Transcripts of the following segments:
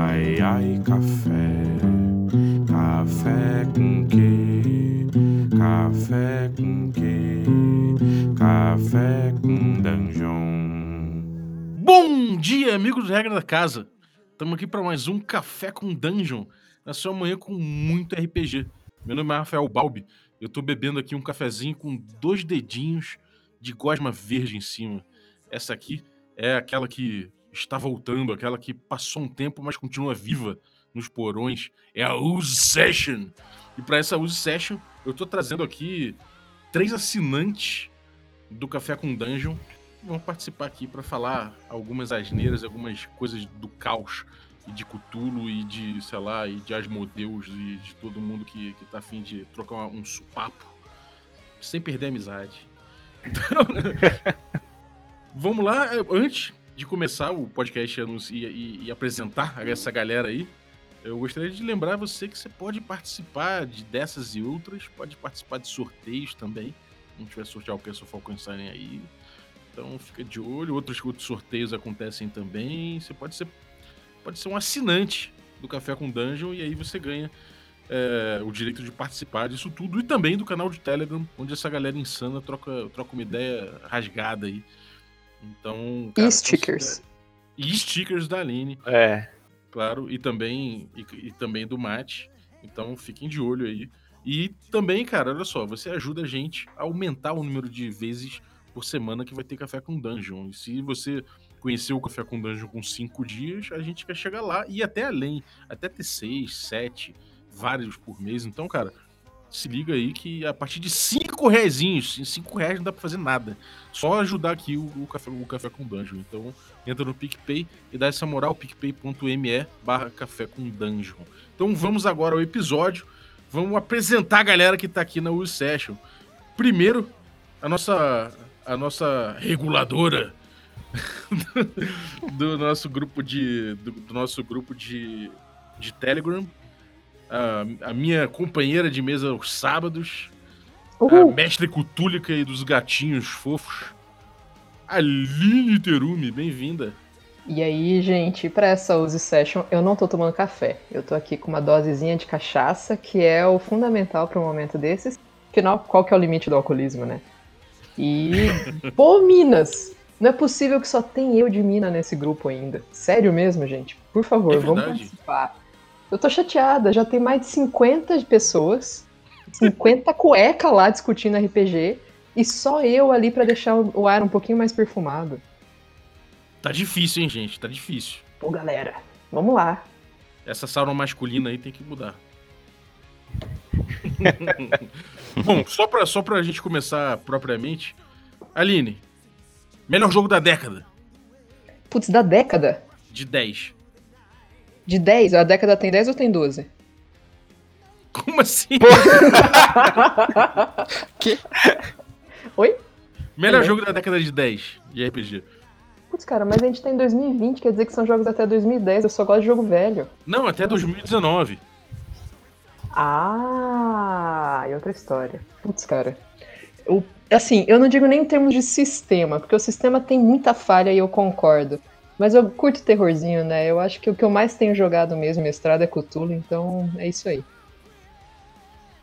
Ai, ai, café. Café com quê? Café com quê? Café com dungeon. Bom dia, amigos do Regra da Casa. Estamos aqui para mais um Café com Dungeon, na sua manhã com muito RPG. Meu nome é Rafael Balbi. Eu tô bebendo aqui um cafezinho com dois dedinhos de gosma verde em cima. Essa aqui é aquela que está voltando, aquela que passou um tempo, mas continua viva nos porões. É a Use Session. E para essa Use Session, eu tô trazendo aqui três assinantes do Café com Dungeon que vão participar aqui para falar algumas asneiras, algumas coisas do caos e de Cthulhu e de, sei lá, e de Asmodeus e de todo mundo que, que tá afim de trocar um supapo sem perder a amizade. Então, vamos lá, antes de começar o podcast e, e, e, apresentar essa galera aí, eu gostaria de lembrar você que você pode participar de dessas e outras, pode participar de sorteios também. Se não tiver sortear o Castle Falkenstein aí. Então fica de olho. Outros, outros sorteios acontecem também. Você pode ser, pode ser um assinante do Café com Dungeon e aí você ganha é, o direito de participar disso tudo e também do canal de Telegram, onde essa galera insana troca, troca uma ideia rasgada aí então. Cara, e stickers. E stickers da Aline. É. Claro, e também, e, e também do Mate. Então fiquem de olho aí. E também, cara, olha só, você ajuda a gente a aumentar o número de vezes por semana que vai ter café com dungeon. E se você conheceu o café com dungeon com cinco dias, a gente quer chegar lá e até além, até ter seis, sete, vários por mês. Então, cara, se liga aí que a partir de 5 reais, 5 reais não dá pra fazer nada. Só ajudar aqui o, o, café, o Café com Dungeon. Então entra no PicPay e dá essa moral, picpay.me barra Café com Dungeon. Então vamos agora ao episódio. Vamos apresentar a galera que tá aqui na U Session. Primeiro, a nossa, a nossa reguladora do nosso grupo de, do, do nosso grupo de, de Telegram, a, a minha companheira de mesa aos sábados, Uhul. a mestre cutúlica e dos gatinhos fofos, Aline Terumi, bem-vinda. E aí, gente, para essa Use Session, eu não tô tomando café. Eu tô aqui com uma dosezinha de cachaça, que é o fundamental para um momento desses. Afinal, qual que é o limite do alcoolismo, né? E. Pô, Minas! Não é possível que só tem eu de mina nesse grupo ainda. Sério mesmo, gente? Por favor, É vamos participar. Eu tô chateada, já tem mais de 50 pessoas, 50 cueca lá discutindo RPG, e só eu ali pra deixar o o ar um pouquinho mais perfumado. Tá difícil, hein, gente? Tá difícil. Pô, galera, vamos lá. Essa sauna masculina aí tem que mudar. Bom, só pra, só pra gente começar propriamente, Aline, melhor jogo da década, Putz, da década? de 10. De 10? A década tem 10 ou tem 12? Como assim? Que? Oi? Melhor Também. jogo da década de 10 de RPG. Putz, cara, mas a gente tá em 2020, quer dizer que são jogos até 2010, eu só gosto de jogo velho. Não, até 2019. Ah, e outra história. Putz, cara. Eu, assim, eu não digo nem em termos de sistema, porque o sistema tem muita falha e eu concordo. Mas eu curto terrorzinho, né? Eu acho que o que eu mais tenho jogado mesmo mestrado é Cthulhu, então é isso aí.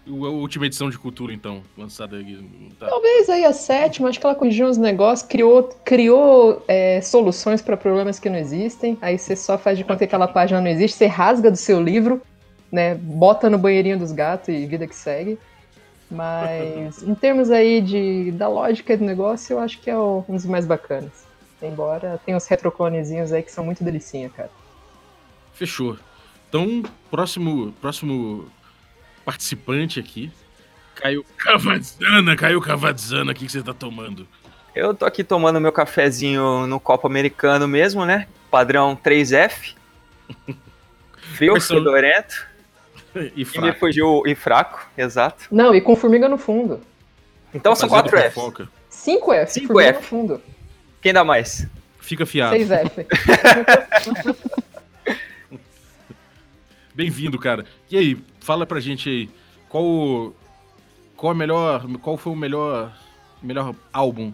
A última edição de Cultura, então, lançada aqui. Tá. Talvez aí a sétima, acho que ela corrigiu uns negócios, criou, criou é, soluções para problemas que não existem. Aí você só faz de conta que aquela página não existe, você rasga do seu livro, né? Bota no banheirinho dos gatos e vida que segue. Mas em termos aí de, da lógica do negócio, eu acho que é um dos mais bacanas. Embora tenha uns retroclonezinhos aí que são muito delicinha, cara. Fechou. Então, próximo, próximo participante aqui. Caio Cavadzana, Caio Cavadzana, o que que você tá tomando? Eu tô aqui tomando meu cafezinho no copo americano mesmo, né? Padrão 3F. Frio, são- fedorento. E E me fraco. fugiu e fraco, exato. Não, e com formiga no fundo. Então são Fazendo 4 Fs. fofoca. 5F, Cinco formiga F. no fundo. Quem dá mais? Fica fiado. 6F. Bem-vindo, cara. E aí, fala pra gente aí, qual o- qual a melhor, qual foi o melhor melhor álbum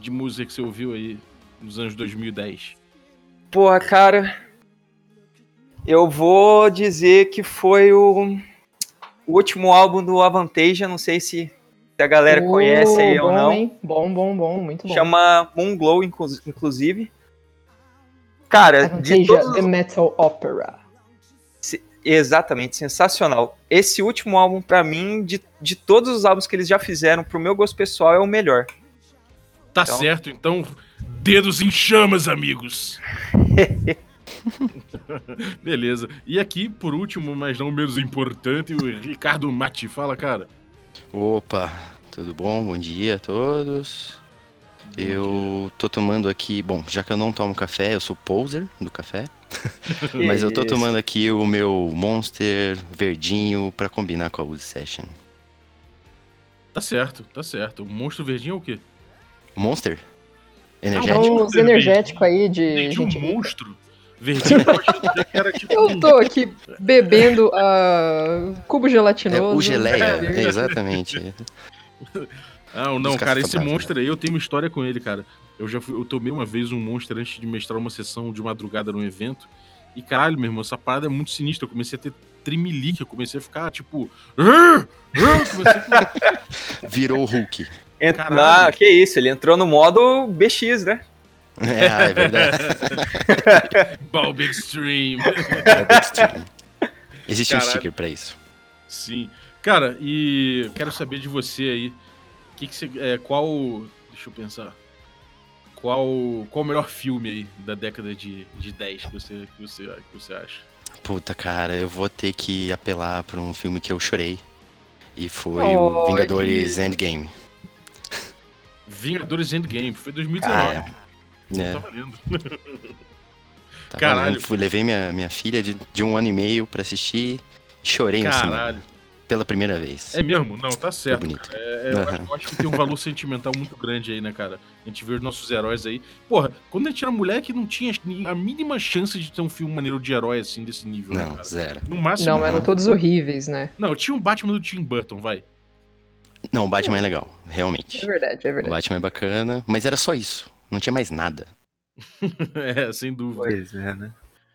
de música que você ouviu aí nos anos 2010? Porra, cara. Eu vou dizer que foi o, o último álbum do Avantasia, não sei se, se a galera Oh, conhece aí ou bom, não. hein? Bom, bom, bom, muito bom. Chama Moonglow, inclu- inclusive. Cara, de todos The Metal Opera. Se- Exatamente, sensacional. Esse último álbum, pra mim, de, de todos os álbuns que eles já fizeram, pro meu gosto pessoal, é o melhor. Tá Então- certo, então, dedos em chamas, amigos. Beleza. E aqui, por último, mas não menos importante, o Ricardo Mati. Fala, cara. Opa, tudo bom? Bom dia a todos. Eu tô tomando aqui, bom, já que eu não tomo café, eu sou poser do café, mas eu tô tomando aqui o meu Monster verdinho pra combinar com a Wood Session. Tá certo, tá certo. O monstro verdinho é o quê? Monster? Ah, Energético? Uns energéticos aí de um gente rica. monstro verdinho. Era tipo Eu tô aqui bebendo ah, cubo É, gelatinoso. o geleia, É, é, exatamente. Ah, não, Dos cara, esse monstro aí, eu tenho uma história com ele, cara. Eu já fui, eu tomei uma vez um monstro antes de mestrar uma sessão de madrugada num evento. E caralho, meu irmão, essa parada é muito sinistra. Eu comecei a ter trimelique, eu comecei a ficar tipo. Comecei a... Virou o Hulk. Ent- Caralho. Ah, que isso, ele entrou no modo BX, né? É, ah, é verdade. Bulb Extreme. É extreme. Existe um Caralho. sticker pra isso. Sim. Cara, e quero saber de você aí. Que que você, é, qual. Deixa eu pensar. Qual, qual o melhor filme aí da década de, de 10 que você, que, você, que você acha? Puta, cara, eu vou ter que apelar pra um filme que eu chorei. E foi Oh, o Vingadores Endgame. Vingadores Endgame, foi 2019. Ah, é. Não É, tá valendo. tá Caralho. Fui, levei minha, minha filha de, de um ano e meio pra assistir e chorei no cinema. Caralho. Pela primeira vez. É mesmo? Não, tá Foi certo. bonito. É, eu, acho, eu acho que tem um valor sentimental muito grande aí, né, cara? A gente vê os nossos heróis aí. Porra, quando a gente era moleque, não tinha a mínima chance de ter um filme maneiro de herói assim, desse nível, né, Não, cara? zero. No máximo. Não, eram todos horríveis, né? Não, tinha um Batman do Tim Burton, vai. Não, o Batman é legal, É realmente. verdade, é O verdade. Batman é bacana, mas era só isso. Não tinha mais nada. é, sem dúvida. Pois é, né?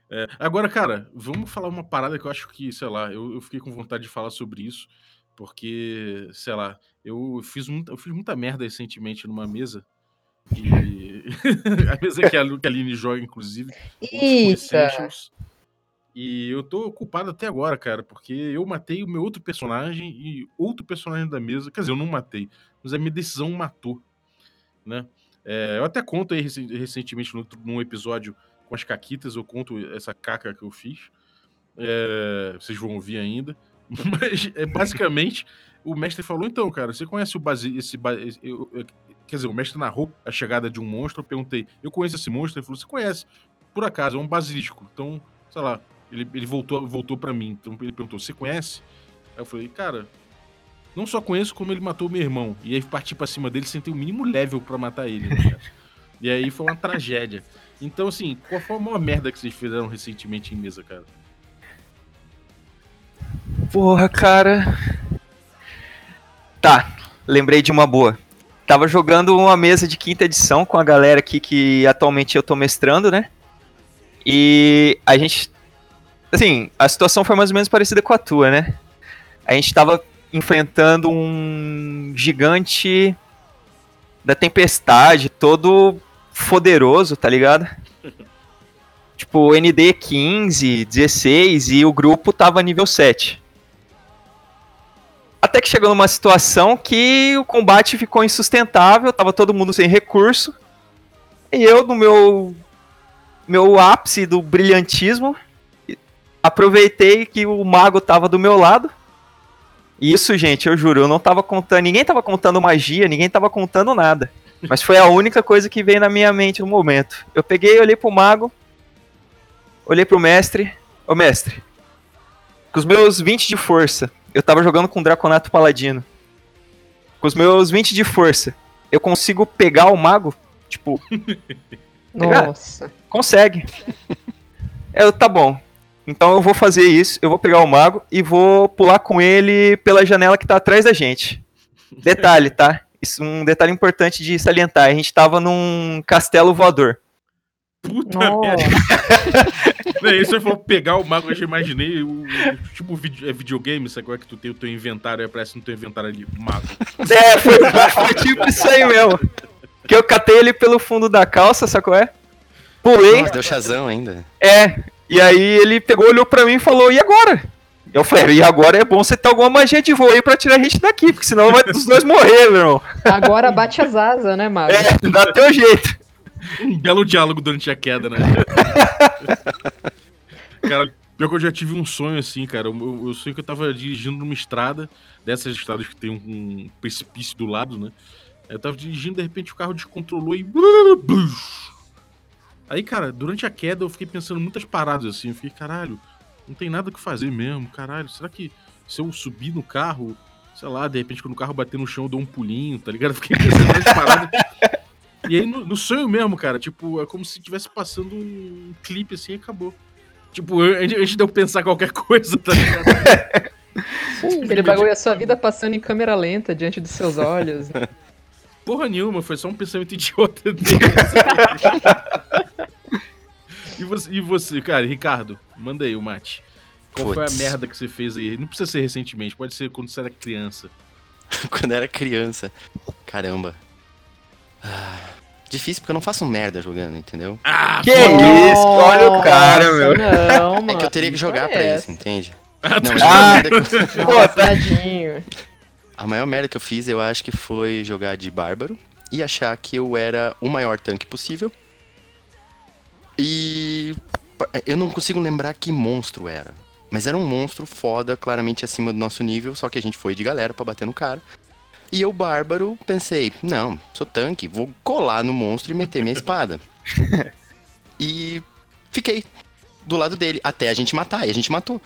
É, agora, cara, vamos falar uma parada que eu acho que, sei lá, eu, eu fiquei com vontade de falar sobre isso, porque, sei lá, eu fiz, muita, eu fiz muita merda recentemente numa mesa. E. a mesa que a, que a Aline joga, inclusive. Eita! E eu tô culpado até agora, cara, porque eu matei o meu outro personagem e outro personagem da mesa. Quer dizer, eu não matei, mas a minha decisão matou, né? É, eu até conto aí recen- recentemente no num episódio com as caquitas, eu conto essa caca que eu fiz. É, vocês vão ouvir ainda. Mas é basicamente o mestre falou: então, cara, você conhece o base, esse, esse- eu- eu- Quer dizer, o mestre narrou a chegada de um monstro. Eu perguntei: eu conheço esse monstro? Ele falou: você conhece? Por acaso, é um basilisco. Então, sei lá, ele, ele voltou, voltou para mim. Então ele perguntou: você conhece? Aí eu falei: cara, não só conheço, como ele matou meu irmão. E aí parti pra cima dele sem ter o mínimo level pra matar ele. né, e aí foi uma tragédia. Então, assim, qual foi a maior merda que vocês fizeram recentemente em mesa, cara? Porra, cara. Tá, lembrei de uma boa. Tava jogando uma mesa de quinta edição com a galera aqui que atualmente eu tô mestrando, né? E a gente. Assim, a situação foi mais ou menos parecida com a tua, né? A gente tava enfrentando um gigante da tempestade, todo poderoso, tá ligado? Tipo, ND 15, 16 e o grupo tava nível 7. Até que chegou numa situação que o combate ficou insustentável, tava todo mundo sem recurso. E eu, no meu, meu ápice do brilhantismo, aproveitei que o mago tava do meu lado. Isso, gente, eu juro, eu não tava contando, ninguém tava contando magia, ninguém tava contando nada. Mas foi a única coisa que veio na minha mente no momento. Eu peguei, olhei pro mago, olhei pro mestre. Ô mestre, com os meus 20 de força, eu tava jogando com Draconato Paladino. Com os meus 20 de força, eu consigo pegar o mago? Tipo, Nossa. consegue. Eu, tá bom. Então eu vou fazer isso, eu vou pegar o mago e vou pular com ele pela janela que tá atrás da gente. Detalhe, tá? Isso é um detalhe importante de salientar. A gente tava num castelo voador. Puta merda. Aí você for pegar o mago, eu já imaginei o, tipo é videogame, sabe qual é que tu tem o teu inventário, aí aparece no teu inventário ali, mago. É, foi, foi tipo isso aí mesmo. Que eu catei ele pelo fundo da calça, sacou? É? Pulei, Nossa, deu chazão ainda. é. E aí ele pegou, olhou pra mim e falou, e agora? Eu falei, e agora é bom você ter alguma magia de voo aí pra tirar a gente daqui, porque senão vai os dois morrer, meu irmão. Agora bate as asas, né, Mago? É, dá teu jeito. Um belo diálogo durante a queda, né? cara, pior que eu já tive um sonho assim, cara. Eu, eu, sonho que eu tava dirigindo numa estrada, dessas estradas que tem um, um precipício do lado, né? Eu tava dirigindo, de repente o carro descontrolou e. Aí, cara, durante a queda eu fiquei pensando muitas paradas assim. Eu fiquei, caralho, não tem nada o que fazer mesmo, caralho. Será que se eu subir no carro, sei lá, de repente quando o carro bater no chão eu dou um pulinho, tá ligado? Eu fiquei pensando nessas paradas. E aí, no, no sonho mesmo, cara, tipo, é como se estivesse passando um clipe assim e acabou. Tipo, antes de eu pensar qualquer coisa, tá ligado? Aquele bagulho, a sua vida passando em câmera lenta diante dos seus olhos. Porra nenhuma, foi só um pensamento idiota dele. E, você, e você, cara, Ricardo, manda aí o mate. Qual foi a Puts. merda que você fez aí? Não precisa ser recentemente, pode ser quando você era criança. Quando era criança. Caramba. Ah, difícil porque eu não faço merda jogando, entendeu? Ah, Que isso? Olha o cara, Nossa, meu. Não, mano. É que eu teria que jogar pra isso, entende? Ah, Não, Ah. merda que eu- Nossa, tadinho. a maior merda que eu fiz, eu acho que foi jogar de bárbaro e achar que eu era o maior tanque possível. E eu não consigo lembrar que monstro era. Mas era um monstro foda, claramente acima do nosso nível, só que a gente foi de galera pra bater no cara. E eu, bárbaro, pensei, não, sou tanque, vou colar no monstro e meter minha espada. e fiquei do lado dele, até a gente matar, e a gente matou.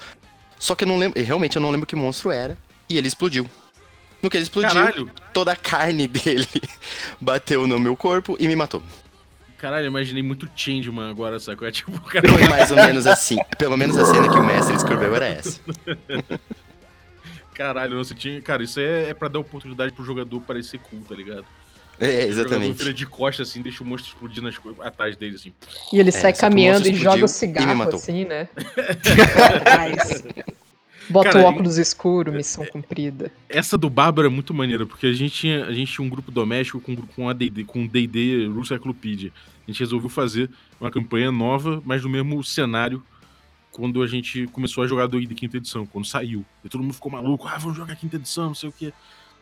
Só que eu não lembro, realmente eu não lembro que monstro era, e ele explodiu. No que ele explodiu, Caralho, toda a carne dele bateu no meu corpo e me matou. Caralho, imaginei muito Changeman agora, sabe? É tipo, o cara Foi mais ou menos assim. Pelo menos a cena que o mestre escreveu era essa. Caralho, você tinha. Cara, isso é, é pra dar oportunidade pro jogador parecer cool, tá ligado? É, O jogador exatamente. vira de costa assim, deixa o monstro explodir nas atrás dele, assim. E ele É, sai caminhando e joga o cigarro, assim, né? Atrás. Bota Cara, o óculos escuro, missão cumprida. Essa do Bárbaro é muito maneira, porque a gente tinha, a gente tinha um grupo doméstico com, com a D&D, com o D&D Russo Cyclopedia. A gente resolveu fazer uma campanha nova, mas no mesmo cenário, quando a gente começou a jogar do D&D quinta edição, quando saiu. E todo mundo ficou maluco, ah, vamos jogar quinta edição, não sei o quê.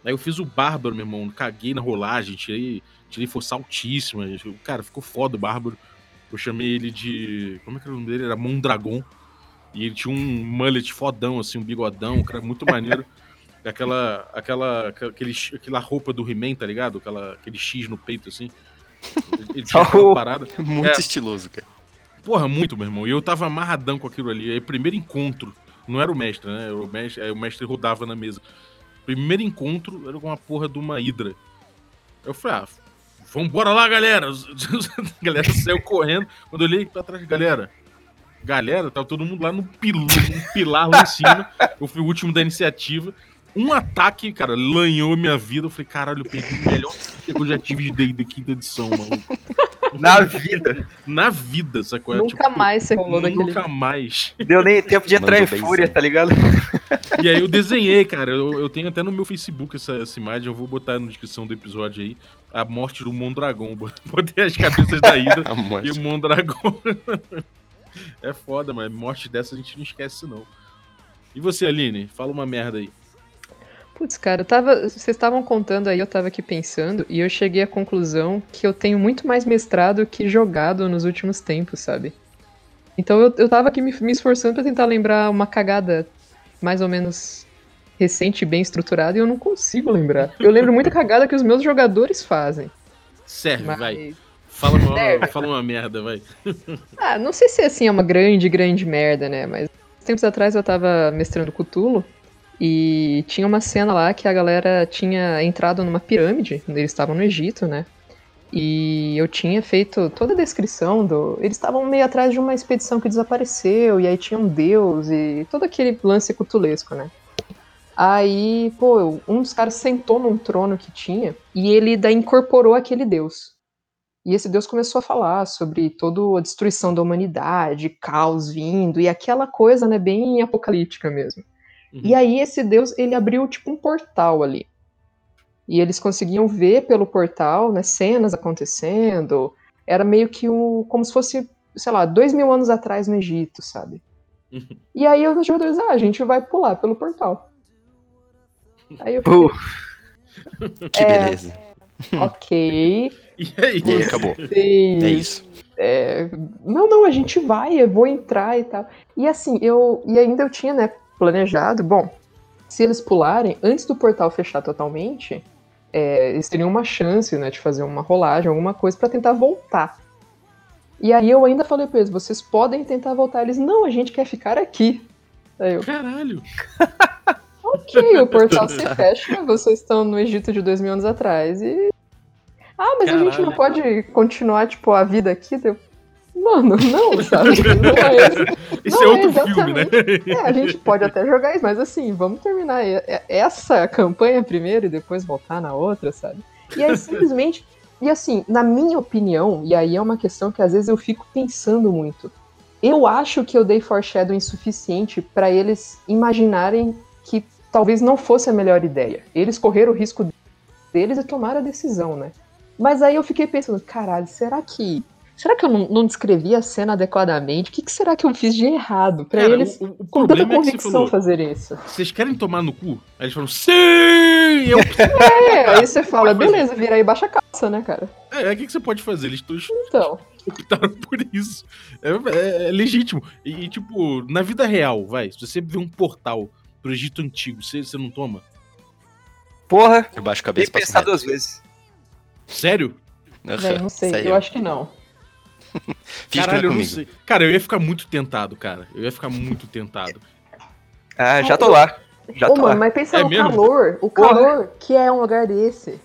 Aí eu fiz o Bárbaro, meu irmão, caguei na rolagem, tirei, tirei força altíssima. Cara, ficou foda o Bárbaro. Eu chamei ele de... Como é que era o nome dele? Era Mondragon. E ele tinha um mullet fodão, assim, um bigodão, um cara muito maneiro. Aquela, aquela, aquele, aquela roupa do He-Man, tá ligado? Aquela, aquele X no peito, assim. Ele- tinha aquela parada. Muito É. estiloso, cara. Porra, muito, meu irmão. E eu tava amarradão com aquilo ali. Aí, primeiro encontro, não era o mestre, né? O mestre, aí o mestre rodava na mesa. Primeiro encontro era com uma porra de uma hidra. Eu falei, ah, vambora lá, galera. A galera saiu correndo. Quando eu olhei pra trás, galera. Galera, tava todo mundo lá no, pil, no pilar lá em cima. Eu fui o último da iniciativa. Um ataque, cara, lanhou minha vida. Eu falei, caralho, eu perdi o melhor que eu já tive de D&D quinta edição, maluco. Na vida. Na vida, sacou? Nunca tipo, mais você rolou daquele. Nunca mais. Deu nem tempo de entrar em fúria, tá ligado? E aí eu desenhei, cara. Eu, eu tenho até no meu Facebook essa, essa imagem. Eu vou botar na descrição do episódio aí. A morte do Mondragon. Botei as cabeças da Hidra A morte. e o Mondragon. é foda, mas morte dessa a gente não esquece, não. E você, Aline? Fala uma merda aí. Putz, cara, eu tava. Vocês estavam contando aí, eu tava aqui pensando, e eu cheguei à conclusão que eu tenho muito mais mestrado que jogado nos últimos tempos, sabe? Então eu, eu tava aqui me, me esforçando pra tentar lembrar uma cagada mais ou menos recente, bem estruturada, e eu não consigo lembrar. Eu lembro muita cagada que os meus jogadores fazem. Serve, Mas... vai. Fala uma, Serve. fala uma merda, vai. Ah, não sei se assim é uma grande, grande merda, né? Mas tempos atrás eu tava mestrando Cthulhu e tinha uma cena lá que a galera tinha entrado numa pirâmide, eles estavam no Egito, né? E eu tinha feito toda a descrição do. Eles estavam meio atrás de uma expedição que desapareceu, e aí tinha um deus e todo aquele lance cutulesco, né? Aí, pô, um dos caras sentou num trono que tinha e ele daí incorporou aquele deus. E esse Deus começou a falar sobre toda a destruição da humanidade, caos vindo, e aquela coisa, né, bem apocalíptica mesmo. Uhum. E aí esse Deus, ele abriu tipo um portal ali. E eles conseguiam ver pelo portal, né, cenas acontecendo. Era meio que um, como se fosse, sei lá, dois mil anos atrás no Egito, sabe? Uhum. E aí os jogadores, ah, a gente vai pular pelo portal. Aí eu Pô, Que É. beleza. ok, E aí? E aí acabou. vocês É isso. é, não, não, a gente vai, eu vou entrar e tal. E assim, eu. E ainda eu tinha, né, planejado, bom, se eles pularem, antes do portal fechar totalmente, é, eles teriam uma chance, né, de fazer uma rolagem, alguma coisa pra tentar voltar. E aí eu ainda falei pra eles, vocês podem tentar voltar. Eles, não, a gente quer ficar aqui. Aí eu, Caralho. ok, o portal se fecha, vocês estão no Egito de dois mil anos atrás e. Ah, mas a gente não Caralho. pode continuar, tipo, a vida aqui? Eu, Mano, não, sabe? Não é esse. Esse Não, é outro exatamente. filme, né? É, a gente pode até jogar isso, mas assim, vamos terminar essa campanha primeiro e depois voltar na outra, sabe? E aí simplesmente. E assim, na minha opinião, e aí é uma questão que às vezes eu fico pensando muito. Eu acho que eu dei foreshadowing suficiente pra eles imaginarem que talvez não fosse a melhor ideia. Eles correram o risco deles e tomaram a decisão, né? Mas aí eu fiquei pensando, caralho, será que. Será que eu não, não descrevi a cena adequadamente? O que, que será que eu fiz de errado pra Cara, eles, o, o com tanta problema é que convicção, falou, fazerem isso? vocês querem tomar no cu? Aí eles falam, sim! Eu... É, aí você fala, beleza, vira aí baixa a calça, né, cara? É, o que, que você pode fazer? Eles estão Então. optaram por isso. É, é- é legítimo. E, e, tipo, na vida real, vai, se você vê um portal pro Egito Antigo, você, você não toma? porra, Eu baixo a tem cabeça que e passo pensar duas vezes. Sério? Véi, não sei, sério. eu acho que não. É Caralho, eu não comigo. sei. Cara, eu ia ficar muito tentado, cara. Eu ia ficar muito tentado. Ah, já tô lá. Já Ô, tô mano, lá. mas pensa É no mesmo? calor. O Porra. calor que é um lugar desse.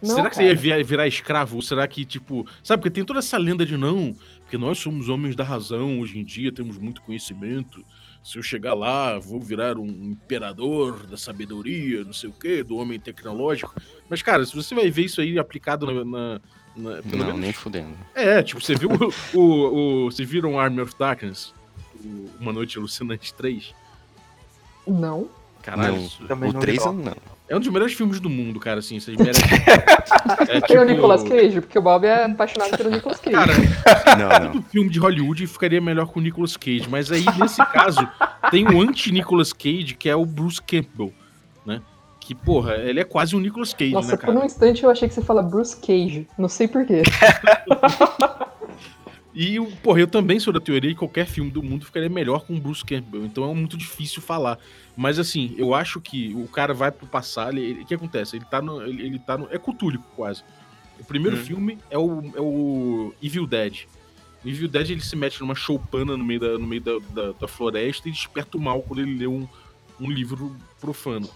Não, será que cara. você ia virar, virar escravo? Ou será que, tipo. Sabe, porque tem toda essa lenda de não, porque nós somos homens da razão hoje em dia, temos muito conhecimento. Se eu chegar lá, vou virar um imperador da sabedoria, não sei o quê, do homem tecnológico. Mas, cara, se você vai ver isso aí aplicado na. na- na- pelo Não, menos- nem fudendo. É, tipo, você viu o. o, o vocês viram Army of Darkness? O Uma Noite Alucinante 3? Não. Caralho, não. O não 3 vi, não. É um dos melhores filmes do mundo, cara, assim, vocês merecem. É, Tem o Nicolas Cage, porque o Bob é apaixonado pelo Nicolas Cage. Cara, Não, não. todo filme de Hollywood ficaria melhor com o Nicolas Cage, mas aí, nesse caso, tem o anti-Nicolas Cage, que é o Bruce Campbell, né? Que, porra, ele é quase um Nicolas Cage, Nossa, né, por cara? um instante eu achei que você fala Bruce Cage. Não sei porquê. E, o- porra, eu também sou da teoria que qualquer filme do mundo ficaria melhor com o Bruce Campbell, então é muito difícil falar. Mas, assim, eu acho que o cara vai pro ele- o que acontece? Ele tá no... Ele, ele tá no é cutúlico, quase. O primeiro Hum. filme é o, é o Evil Dead. O Evil Dead, ele se mete numa choupana no meio da, no meio da, da, da floresta e desperta o mal quando ele lê um, um livro profano.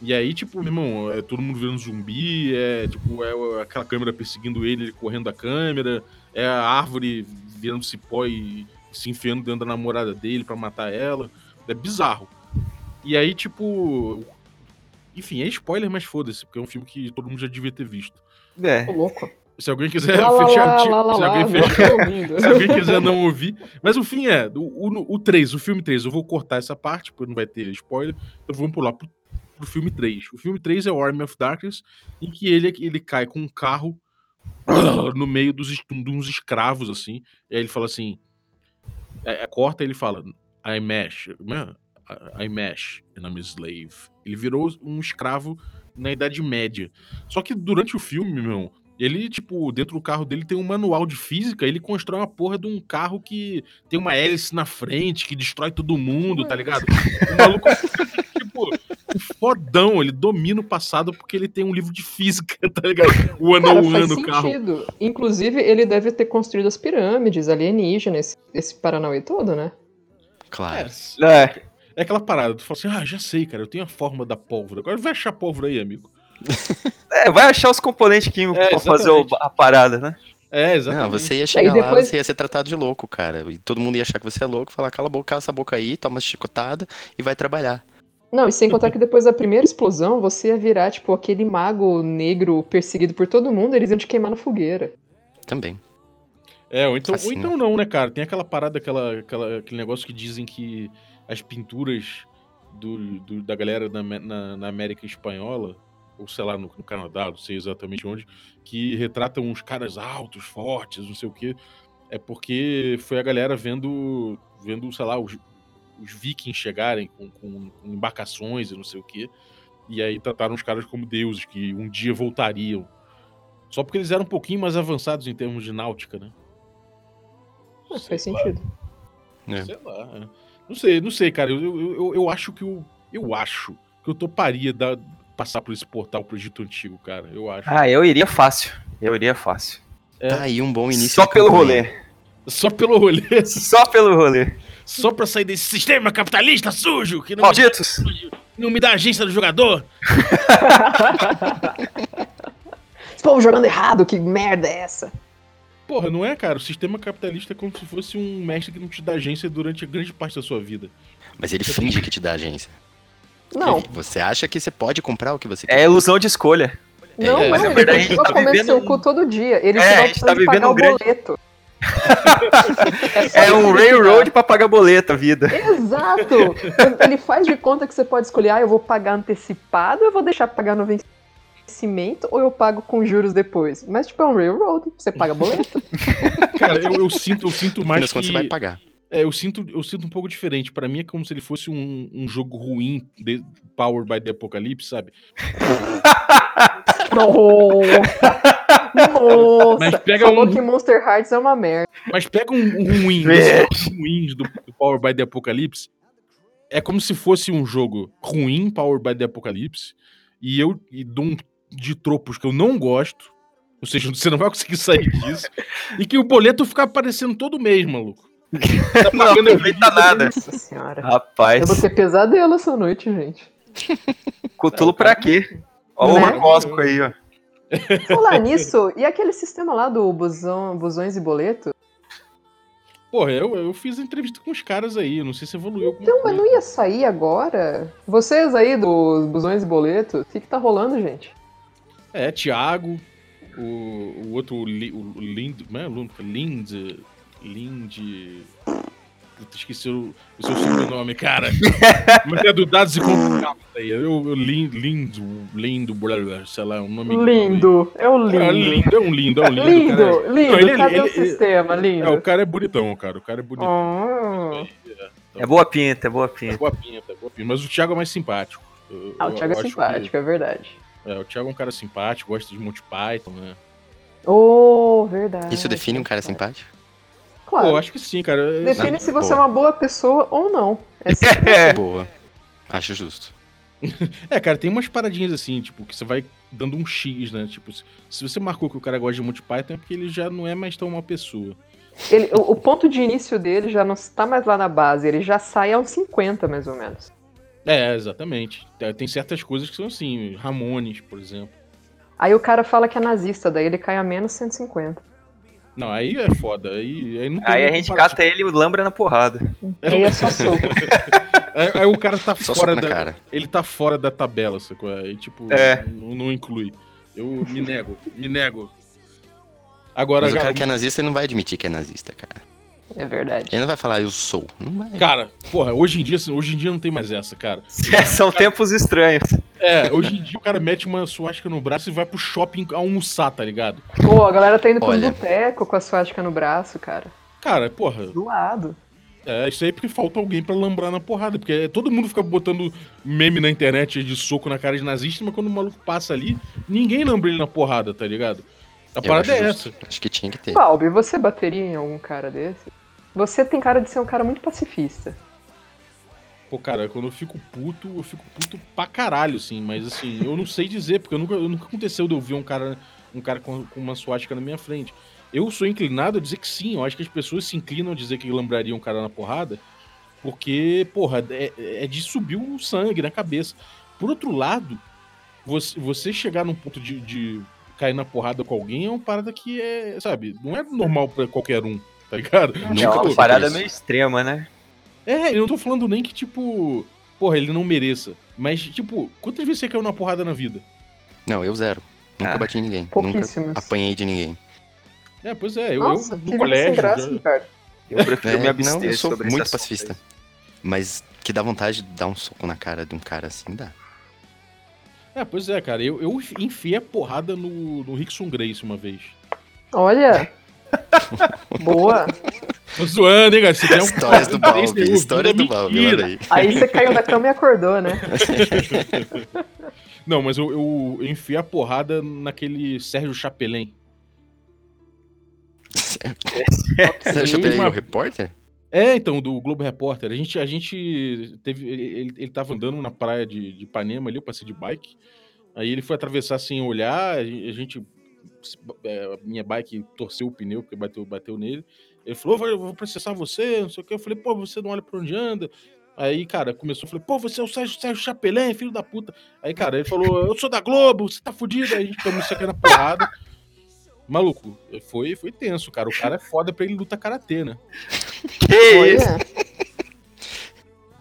E aí, tipo, meu irmão, é todo mundo virando zumbi, é tipo, é aquela câmera perseguindo ele, ele correndo da câmera, é a árvore virando cipó e se enfiando dentro da namorada dele pra matar ela. É bizarro. E aí, tipo. Enfim, é spoiler, mas foda-se, porque é um filme que todo mundo já devia ter visto. É. Tô louco. Se alguém quiser Lá, fechar lá, lá, lá, se alguém fechar- se alguém quiser não ouvir. Mas o fim é, o, o, o 3, o filme 3, eu vou cortar essa parte, porque não vai ter spoiler. Então vamos pular pro, pro filme 3. O filme 3 é o Army of Darkness, em que ele, ele cai com um carro no meio dos, de uns escravos, assim. E aí ele fala assim. É, é, corta ele fala. I mesh. né? I mesh and I'm a slave. Ele virou um escravo na Idade Média. Só que durante o filme, meu ele, tipo, dentro do carro dele tem um manual de física, ele constrói uma porra de um carro que tem uma hélice na frente, que destrói todo mundo, tá ligado? O maluco, tipo, fodão, ele domina o passado porque ele tem um livro de física, tá ligado? O ano Cara, a faz ano no carro. sentido. Inclusive, ele deve ter construído as pirâmides alienígenas, esse Paranauê todo, né? Claro. É. É aquela parada, tu fala assim, ah, já sei, cara, eu tenho a forma da pólvora. Agora vai achar pólvora aí, amigo. É, vai achar os componentes químicos É, pra fazer a parada, né? É, exatamente. Não, você ia chegar lá, depois- você ia ser tratado de louco, cara. E todo mundo ia achar que você é louco, falar, cala a boca, cala essa boca aí, toma uma chicotada e vai trabalhar. Não, e sem contar que depois da primeira explosão, você ia virar, tipo, aquele mago negro perseguido por todo mundo, eles iam te queimar na fogueira. Também. É, ou então, ou então não, né, cara? Tem aquela parada, aquela, aquela, aquele negócio que dizem que as pinturas do, do- da galera na, na- na América Espanhola, ou sei lá, no, no Canadá, não sei exatamente onde, que retratam uns caras altos, fortes, não sei o quê. É porque foi a galera vendo, vendo sei lá, os, os vikings chegarem com, com- com embarcações e não sei o quê. E aí trataram os caras como deuses, que um dia voltariam. Só porque eles eram um pouquinho mais avançados em termos de náutica, né? Ah, Sei faz lá, sentido. É. Sei lá. é. Não sei, não sei, cara. Eu, eu, eu, eu acho que eu. Eu acho que eu toparia dar, passar por esse portal pro Egito Antigo, cara. Eu acho. Ah, eu iria fácil. Eu iria fácil. É. Tá aí um bom início. Só pelo rolê. Só pelo rolê. Só pelo rolê. Só pra sair desse sistema capitalista sujo que não, me, Malditos! não me dá a agência do jogador. Esse povo jogando errado, que merda é essa? Porra, não é, cara? O sistema capitalista é como se fosse um mestre que não te dá agência durante a grande parte da sua vida. Mas ele finge que te dá agência. Não, Ele- Você acha que você pode comprar o que você É ilusão de escolha. não, É, na ele verdade, a gente tá comendo vivendo seu cu todo dia. Ele É, te dá a gente tá vivendo o um grande- boleto. É isso um railroad pra pagar boleto a vida. Exato! Ele faz de conta que você pode escolher, ah, eu vou pagar antecipado, eu vou deixar pagar no vencimento, ou eu pago com juros depois. Mas, tipo, é um railroad, você paga boleto. Cara, eu, eu sinto, eu sinto mais que... você vai pagar. É, eu sinto, eu sinto um pouco diferente. Pra mim é como se ele fosse um, um jogo ruim, de, Powered by the Apocalypse, sabe? Nossa! Nossa! Mas pega Falou um- que Monster Hearts é uma merda. Mas pega um, um ruim, Vê. desses ruins do, do Power by the Apocalypse. É como se fosse um jogo ruim, Power by the Apocalypse, e eu e dou um de tropos que eu não gosto. Ou seja, você não vai conseguir sair disso. e que o boleto fica aparecendo todo mês, maluco. Tá Não pagando aproveita nada. Nossa senhora. Rapaz, Eu vou ter pesadelo essa noite, gente. cutulo pra quê? Ó o Né? Cosco aí, ó. Falar nisso, e aquele sistema lá do busão, busões e boleto? Porra, eu, eu fiz entrevista com os caras aí. Não sei se evoluiu Então, mas não ia sair agora? Vocês aí dos busões e boleto, o que que tá rolando, gente? É, Thiago, o, o outro, o, Li- o Lind. É? Lind. Lind. Puta, esqueci o, o seu sobrenome, cara. Mas é do Dados e Complicados aí. Eu, eu Lind, Lind, Lindo, blá, blá, sei lá, um nome. Lindo, é o É, lindo. lindo, é um lindo, é um lindo. Lindo, cara. lindo, Não, ele- cadê o ele- ele- sistema, É, lindo? o cara é bonitão, cara. O cara é bonitão. Ah. É boa pinta, é boa pinta. Boa pinta, boa pinta. Mas o Thiago é mais simpático. Eu- Ah, o Thiago é acho que- simpático, é verdade. é, o Thiago é um cara simpático, gosta de Monty Python, né? Oh, verdade. Isso define um cara simpático? Claro. Pô, eu acho que sim, cara. Define Ah, se você é boa. uma boa pessoa ou não. É assim. É. Boa. Acho justo. É, cara, tem umas paradinhas assim, tipo, que você vai dando um X, né? Tipo, se, você marcou que o cara gosta de Monty Python, é porque ele já não é mais tão uma pessoa. Ele- o, o ponto de início dele já não está mais lá na base, ele já sai aos 50, mais ou menos. É, exatamente. Tem- Tem certas coisas que são assim, Ramones, por exemplo. Aí o cara fala que é nazista, daí ele cai a menos 150. Não, aí é foda. Aí, aí, não tem Aí a gente cata ele e lambra na porrada. Aí é só soco. Aí, aí o cara tá Só fora da. cara. Ele tá fora da tabela, sacou? Aí, tipo, É. não, não inclui. Eu me nego, me nego. Agora, Mas o cara, que é nazista, ele não vai admitir que é nazista, cara. É verdade. Ele não vai falar, eu sou. Não vai. cara, porra, hoje em dia, hoje em dia não tem mais essa, cara. São tempos estranhos. É, hoje em dia o cara mete uma suástica no braço e vai pro shopping almoçar, tá ligado? Pô, a galera tá indo pro Olha. boteco com a suástica no braço, cara. Cara, porra, Do lado. é isso aí é porque falta alguém pra lambrar na porrada. Porque todo mundo fica botando meme na internet de soco na cara de nazista, mas quando o maluco passa ali, ninguém lembra ele na porrada, tá ligado? A Eu parada acho é justo. essa. Acho que tinha que ter. Balbi, você bateria em algum cara desse? Você tem cara de ser um cara muito pacifista. Pô, cara, quando eu fico puto, eu fico puto pra caralho, assim. Mas assim, eu não sei dizer, porque eu nunca, eu nunca aconteceu de eu ver um cara, um cara com, com uma suástica na minha frente. Eu sou inclinado a dizer que sim. Eu acho que as pessoas se inclinam a dizer que lembrariam um cara na porrada, porque, porra, é, é de subir o sangue na cabeça. Por outro lado, você, você chegar num ponto de, de cair na porrada com alguém é uma parada que é, sabe, não é normal pra qualquer um, tá ligado? É uma parada meio extrema, né? É, eu não tô falando nem que, tipo, porra, ele não mereça. Mas, tipo, quantas vezes você caiu na porrada na vida? Não, eu zero. Nunca Ah. bati em ninguém. Nunca Pouquíssimas. apanhei de ninguém. É, pois é, eu, Nossa, eu que no colégio. graça, já- cara. Eu prefiro É, me não, abster eu sou sobre muito pacifista. Mas que dá vontade de dar um soco na cara de um cara assim, dá. É, pois é, cara. Eu, eu enfiei a porrada no, no Rickson Grace uma vez. Olha. Boa. Tô zoando, hein? Se tem um Histórias do Balbi, aí, histórias do é Balbi, olha aí. Aí você caiu da cama e acordou, né? Não, mas eu, eu enfiei a porrada naquele Sérgio Chapelin. Que ele é uma- o repórter? É, então, do Globo Repórter. A gente, a gente teve. Ele, ele tava andando na praia de, de Ipanema ali, eu passei de bike. Aí ele foi atravessar sem olhar, a gente. É, a minha bike torceu o pneu, porque bateu, bateu nele. Ele falou: "Vou- eu vou processar você, não sei o que. Eu falei, pô, você não olha pra onde anda. Aí, cara, começou, eu falei, pô, você é o Sérgio, Sérgio Chapelin, filho da puta. Aí, cara, ele falou, eu sou da Globo, você tá fudido. Aí a gente começou a cair na porrada. Maluco, foi, foi tenso, cara. O cara é foda pra ele luta karatê, né? Que isso?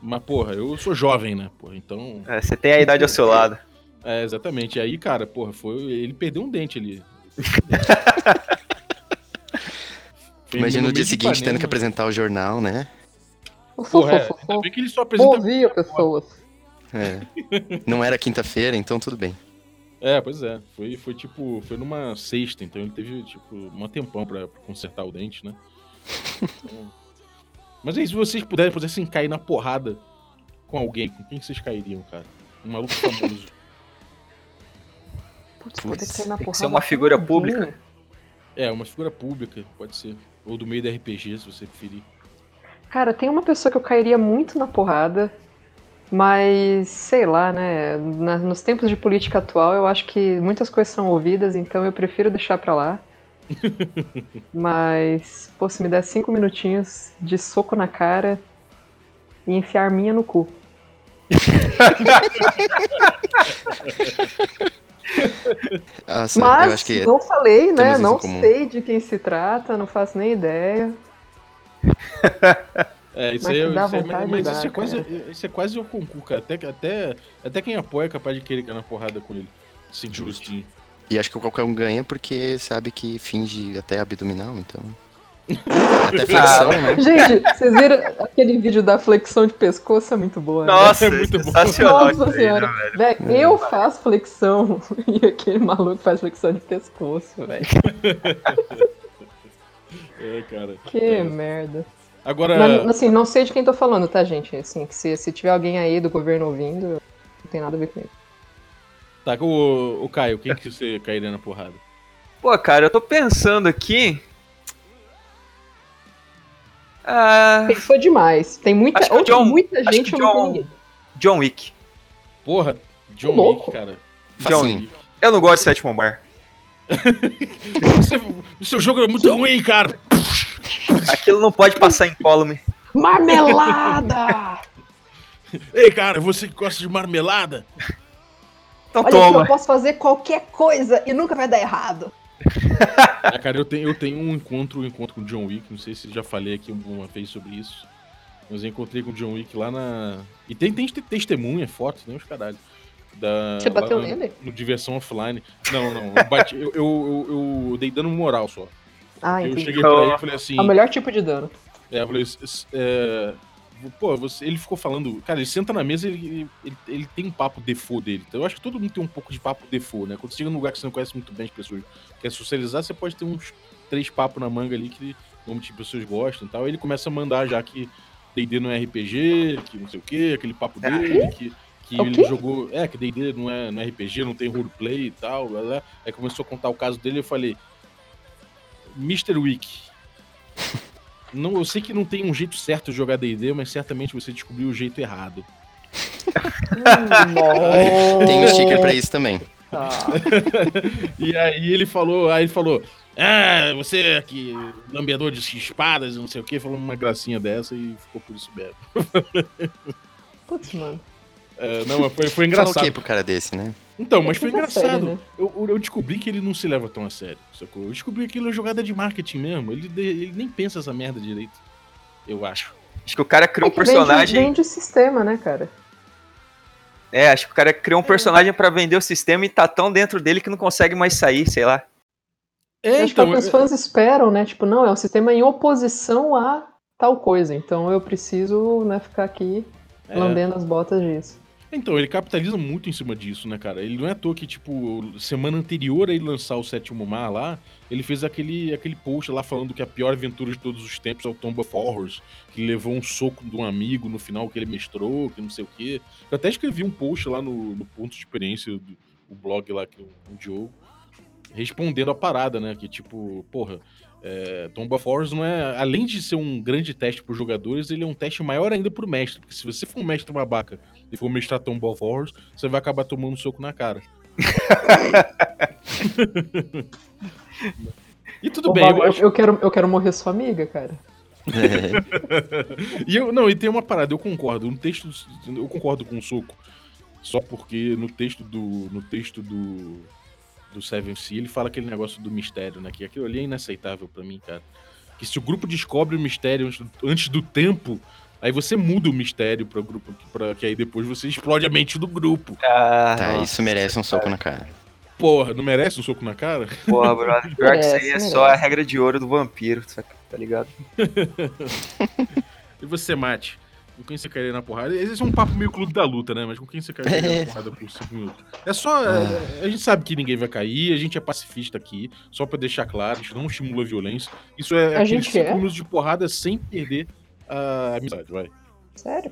Mas, porra, eu sou jovem, né? Porra, então. É, você tem a idade ao seu lado. É, exatamente. E aí, cara, porra, foi. Ele perdeu um dente ali. Imagina no dia seguinte tendo que apresentar o jornal, né? Porra, é, ainda bem que ele só apresenta. Ouvia pessoas. É. Não era quinta-feira, então tudo bem. É, pois é. Foi, foi tipo. Foi numa sexta, então ele teve, tipo, um tempão pra, pra consertar o dente, né? Então- Mas aí, se vocês puderem, pudessem cair na porrada com alguém, com quem vocês cairiam, cara? Um maluco famoso. Putz, poder cair na porrada ser uma figura pública. É, uma figura pública, pode ser. Ou do meio da RPG, se você preferir. Cara, tem uma pessoa que eu cairia muito na porrada, mas sei lá, né? na- nos tempos de política atual, eu acho que muitas coisas são ouvidas, então eu prefiro deixar pra lá. mas, pô, se me der cinco minutinhos de soco na cara e enfiar minha no cu. Nossa, eu Mas acho que não falei, né? Não sei de quem se trata, não faço nem ideia. É, isso Mas aí, dá isso aí- vontade, mas dá, isso, é quase, cara. isso é quase o concurso, cara. Até, até, até quem apoia é capaz de querer cair na porrada com ele. Sentir gostinho. E acho que qualquer um ganha porque sabe que finge até abdominal, então. Até flexão, né? Gente, vocês viram aquele vídeo da flexão de pescoço? É muito boa. né? Nossa, É é muito bom. Nossa aí, senhora. né, velho? Velho, eu faço flexão e aquele maluco faz flexão de pescoço, velho. É, cara. Que É. merda. Agora, Mas, assim, não sei de quem tô falando, tá, gente? Assim, que se, se tiver alguém aí do governo ouvindo, não tem nada a ver com isso. tá, o, o Caio, quem que você cairia na porrada? Pô, cara, eu tô pensando aqui. Ah, Pensou demais. Tem muita, Acho John- muita acho gente que ou não tem John- ninguém. John Wick. Porra, John louco. Wick, cara. John. Wick. Eu não gosto de Sétimo Bar. Você- o seu jogo é muito ruim, cara. Aquilo não pode passar incólume. Marmelada! Ei, cara, você que gosta de marmelada? Então Olha aqui, eu toma. posso fazer qualquer coisa e nunca vai dar errado. Cara, eu tenho, eu tenho um encontro, um encontro com o John Wick. Não sei se já falei aqui uma vez sobre isso. Mas eu encontrei com o John Wick lá na. E tem, tem testemunha, foto, nem os caralho. Da, Você bateu no- nele? No Diversão Offline. Não, não. Eu, bati- eu, eu, eu- eu dei dano moral só. Ah, Eu entendi. cheguei pra ele e falei assim. É o melhor tipo de dano. É, eu falei, "S- s- é, pô, você, ele ficou falando, cara, ele senta na mesa e ele, ele, ele tem um papo default dele. Então eu acho que todo mundo tem um pouco de papo default, né? Quando você chega num lugar que você não conhece muito bem as pessoas, quer socializar, você pode ter uns três papos na manga ali que normalmente as pessoas gostam e tal. Aí ele começa a mandar já que D&D não é RPG, que não sei o que, aquele papo dele, que, que O ele quê? jogou, é, que D&D não é, não é RPG, não tem roleplay e tal, blá, blá. Aí começou a contar o caso dele e eu falei, Mr. Wick, não, eu sei que não tem um jeito certo de jogar D&D, mas certamente você descobriu o jeito errado. Tem um sticker pra isso também. Tá. E aí ele falou, aí ele falou, ah, você aqui, lambeador de espadas, não sei o que, falou uma gracinha dessa e ficou por isso mesmo. Putz, mano. É, não, mas foi, foi Fala o engraçado. quê pro cara desse, né? Então, mas foi a engraçado. sério, né? eu, eu descobri que ele não se leva tão a sério, sacou? Eu descobri que aquilo é jogada de marketing mesmo. Ele, ele nem pensa essa merda direito. Eu acho. Acho que o cara criou É um que vende- personagem. Vende o sistema, né, cara? É, acho que o cara criou um personagem pra vender o sistema e tá tão dentro dele que não consegue mais sair, sei lá. É, Acho que é o então, que os fãs esperam, né? Tipo, não, é um sistema em oposição a tal coisa. Então eu preciso, né, ficar aqui é, lambendo as botas disso. Então, ele capitaliza muito em cima disso, né, cara? Ele não é à toa que, tipo, semana anterior a ele lançar o Sétimo Mar lá, ele fez aquele, aquele post lá falando que a pior aventura de todos os tempos é o Tomb of Horrors, que levou um soco de um amigo no final que ele mestrou, que não sei o quê. Eu até escrevi um post lá no, no ponto de experiência do o blog lá que o, o Diogo, respondendo a parada, né? Que, tipo, porra, é, Tomb of Horrors não é. Além de ser um grande teste para os jogadores, ele é um teste maior ainda pro mestre. Porque se você for um mestre babaca e for mestrar Tomb of Horrors, você vai acabar tomando um soco na cara. e tudo Ô, bem, Bob, eu eu, acho. eu quero, eu quero morrer sua amiga, cara. É, e eu, não, e tem uma parada, eu concordo. No texto, eu concordo com o soco. Só porque no texto do. No texto do. Do Seven Sea, ele fala aquele negócio do mistério, né? Que aquilo ali é inaceitável pra mim, cara. Que se o grupo descobre o mistério antes do, antes do tempo, aí você muda o mistério para o grupo, pra, que aí depois você explode a mente do grupo. Ah, tá, nossa, isso merece um soco na cara. Porra, não merece um soco na cara? Porra, brother. Pior que isso aí é Merece, só a merece. regra de ouro do vampiro, tá tá ligado? E você, Mate? Com quem você queria na porrada? Esse é um papo meio clube da luta, né? Mas com quem você queria É. na porrada por 5 minutos? É só. é, a gente sabe que ninguém vai cair, a gente é pacifista aqui, só pra deixar claro, a gente não estimula a violência. Isso é A aqueles gente cinco é? minutos de porrada sem perder a amizade, vai. Sério?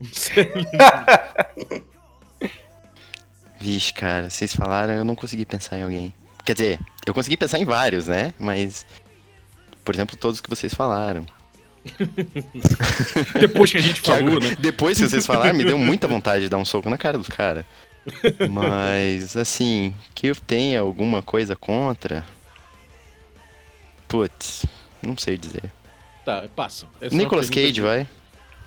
Vixe, cara, vocês falaram, eu não consegui pensar em alguém. Quer dizer, eu consegui pensar em vários, né? Mas, por exemplo, todos que vocês falaram. Depois que a gente falou, né? Depois que vocês falaram, me deu muita vontade de dar um soco na cara dos caras. Mas, assim, que eu tenha alguma coisa contra. Putz, não sei dizer. Tá, passa. Essa é Nicolas Cage, vai.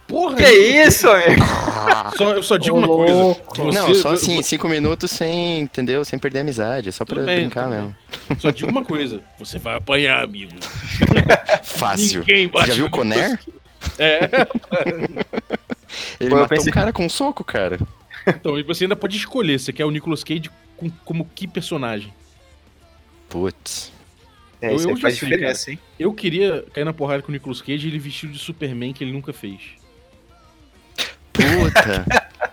Porra, Que isso, amigo? Só, eu só digo Ô, uma coisa. Você- não, só assim, cinco minutos sem, entendeu? Sem perder a amizade. É só pra bem, brincar mesmo. Só digo uma coisa. Você vai apanhar, amigo. Fácil. Ninguém Você já viu o Conner? É. Ele Pô, matou pensei- um cara com um soco, cara. Então, e você ainda pode escolher. Você quer o Nicolas Cage com- como que personagem? Putz. É, isso Eu- aí eu faz já sei, diferença, hein? Eu queria cair na porrada com o Nicolas Cage e ele vestido de Superman que ele nunca fez. Puta.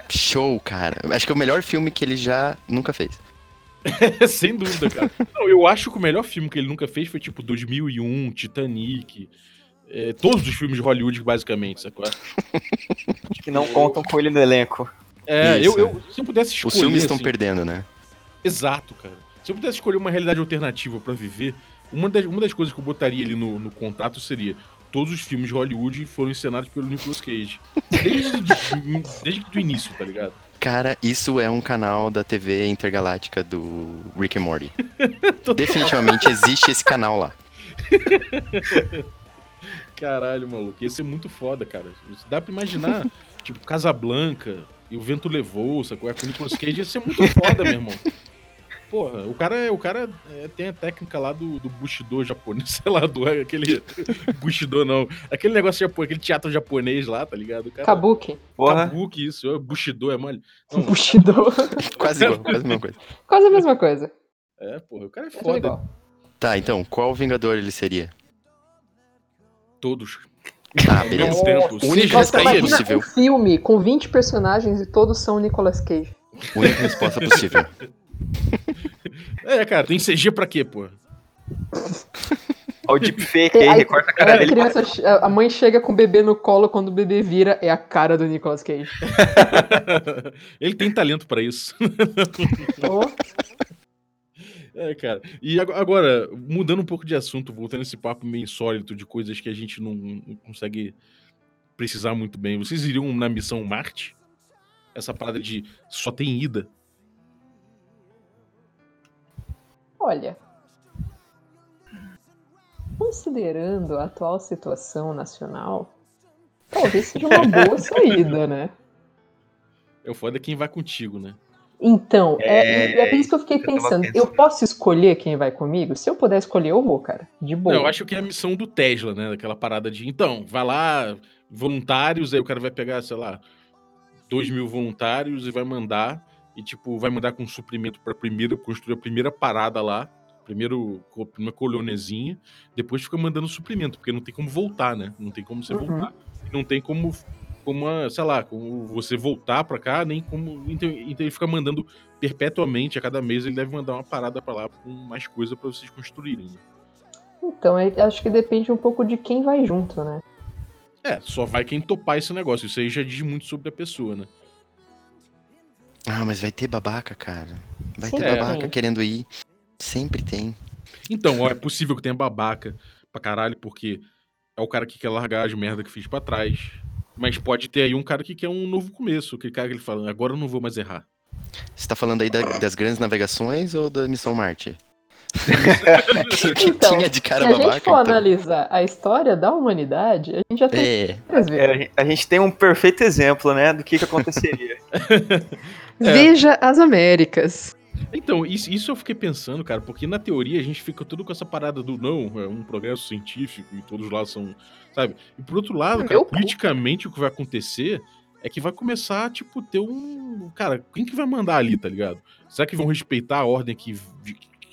Show, cara. Acho que é o melhor filme que ele já nunca fez. Sem dúvida, cara. Não, eu acho que o melhor filme que ele nunca fez foi tipo 2001, Titanic. é, todos os filmes de Hollywood, basicamente, sacou? Que não contam com ele no elenco. É, eu, eu, se eu pudesse escolher. Os filmes estão assim, perdendo, né? Exato, cara. Se eu pudesse escolher uma realidade alternativa pra viver, uma das, uma das coisas que eu botaria ali no, no contrato seria: todos os filmes de Hollywood foram encenados pelo Nicolas Cage. Desde, desde o início, tá ligado? Cara, isso é um canal da TV intergaláctica do Rick and Morty. Definitivamente existe esse canal lá. Caralho, maluco. Ia ser muito foda, cara. Dá pra imaginar, tipo, Casablanca e o vento levou, sacou? É com o Nicolas Cage ia ser muito foda, meu irmão. Porra, o cara, o cara é, tem a técnica lá do, do Bushido japonês, sei lá, do aquele Bushido não. Aquele negócio japonês, aquele teatro japonês lá, tá ligado? Cara, Kabuki. Porra. Kabuki, isso, é Bushido, é mole. Não, Bushido. Quase igual, quase a mesma coisa. Quase a mesma coisa. é, porra, o cara é É foda. Tá, então, qual Vingador ele seria? Todos. Ah, beleza. O único resposta possível. um filme com 20 personagens e todos são Nicolas Cage. Única resposta possível. É, cara, tem CG pra quê, porra? Olha o deepfake aí, Aí- recorta a cara a, dele. criança, che- a mãe chega com o bebê no colo, quando o bebê vira, é a cara do Nicolas Cage. Ele tem talento pra isso. Oh, É, cara. E ago- agora, mudando um pouco de assunto, voltando a esse papo meio insólito de coisas que a gente não, não consegue precisar muito bem. Vocês iriam na missão Marte? Essa parada de só tem ida? Olha. Considerando a atual situação nacional, talvez seja uma boa saída, né? É o foda quem vai contigo, né? Então, é, É, é por isso que eu fiquei eu pensando. pensando. Eu posso escolher quem vai comigo? Se eu puder escolher, eu vou, cara. De boa. Não, eu acho que é a missão do Tesla, né? Daquela parada de, então, vai lá, voluntários, aí o cara vai pegar, sei lá, 2 mil voluntários e vai mandar. E, tipo, vai mandar com suprimento pra primeira, construir a primeira parada lá. Primeiro, uma colôniazinha. Depois fica mandando suprimento, porque não tem como voltar, né? Não tem como você Uhum. voltar. Não tem como, como sei lá, como você voltar pra cá, nem como. Então, então ele fica mandando perpetuamente, a cada mês ele deve mandar uma parada pra lá com mais coisa pra vocês construírem. né? Então, eu acho que depende um pouco de quem vai junto, né? É, só vai quem topar esse negócio. Isso aí já diz muito sobre a pessoa, né? Ah, mas vai ter babaca, cara. Vai Sim, ter é. babaca querendo ir. Sempre tem. Então, ó, é possível que tenha babaca pra caralho, porque é o cara que quer largar as merda que fiz pra trás. Mas pode ter aí um cara que quer um novo começo. Aquele cara que ele fala, agora eu não vou mais errar. Você tá falando aí da- das grandes navegações ou da Missão Marte? Então, tinha de cara Se a gente for então? analisar a história da humanidade, a gente já tem É. É, a gente- tem um perfeito exemplo, né, do que, que aconteceria. É. Veja as Américas. Então, isso, isso eu fiquei pensando, cara, porque na teoria a gente fica tudo com essa parada do não, é um progresso científico e todos lá são, sabe? E por outro lado, cara, politicamente o que vai acontecer é que vai começar, tipo, ter um. Cara, quem que vai mandar ali, tá ligado? Será que vão respeitar a ordem que,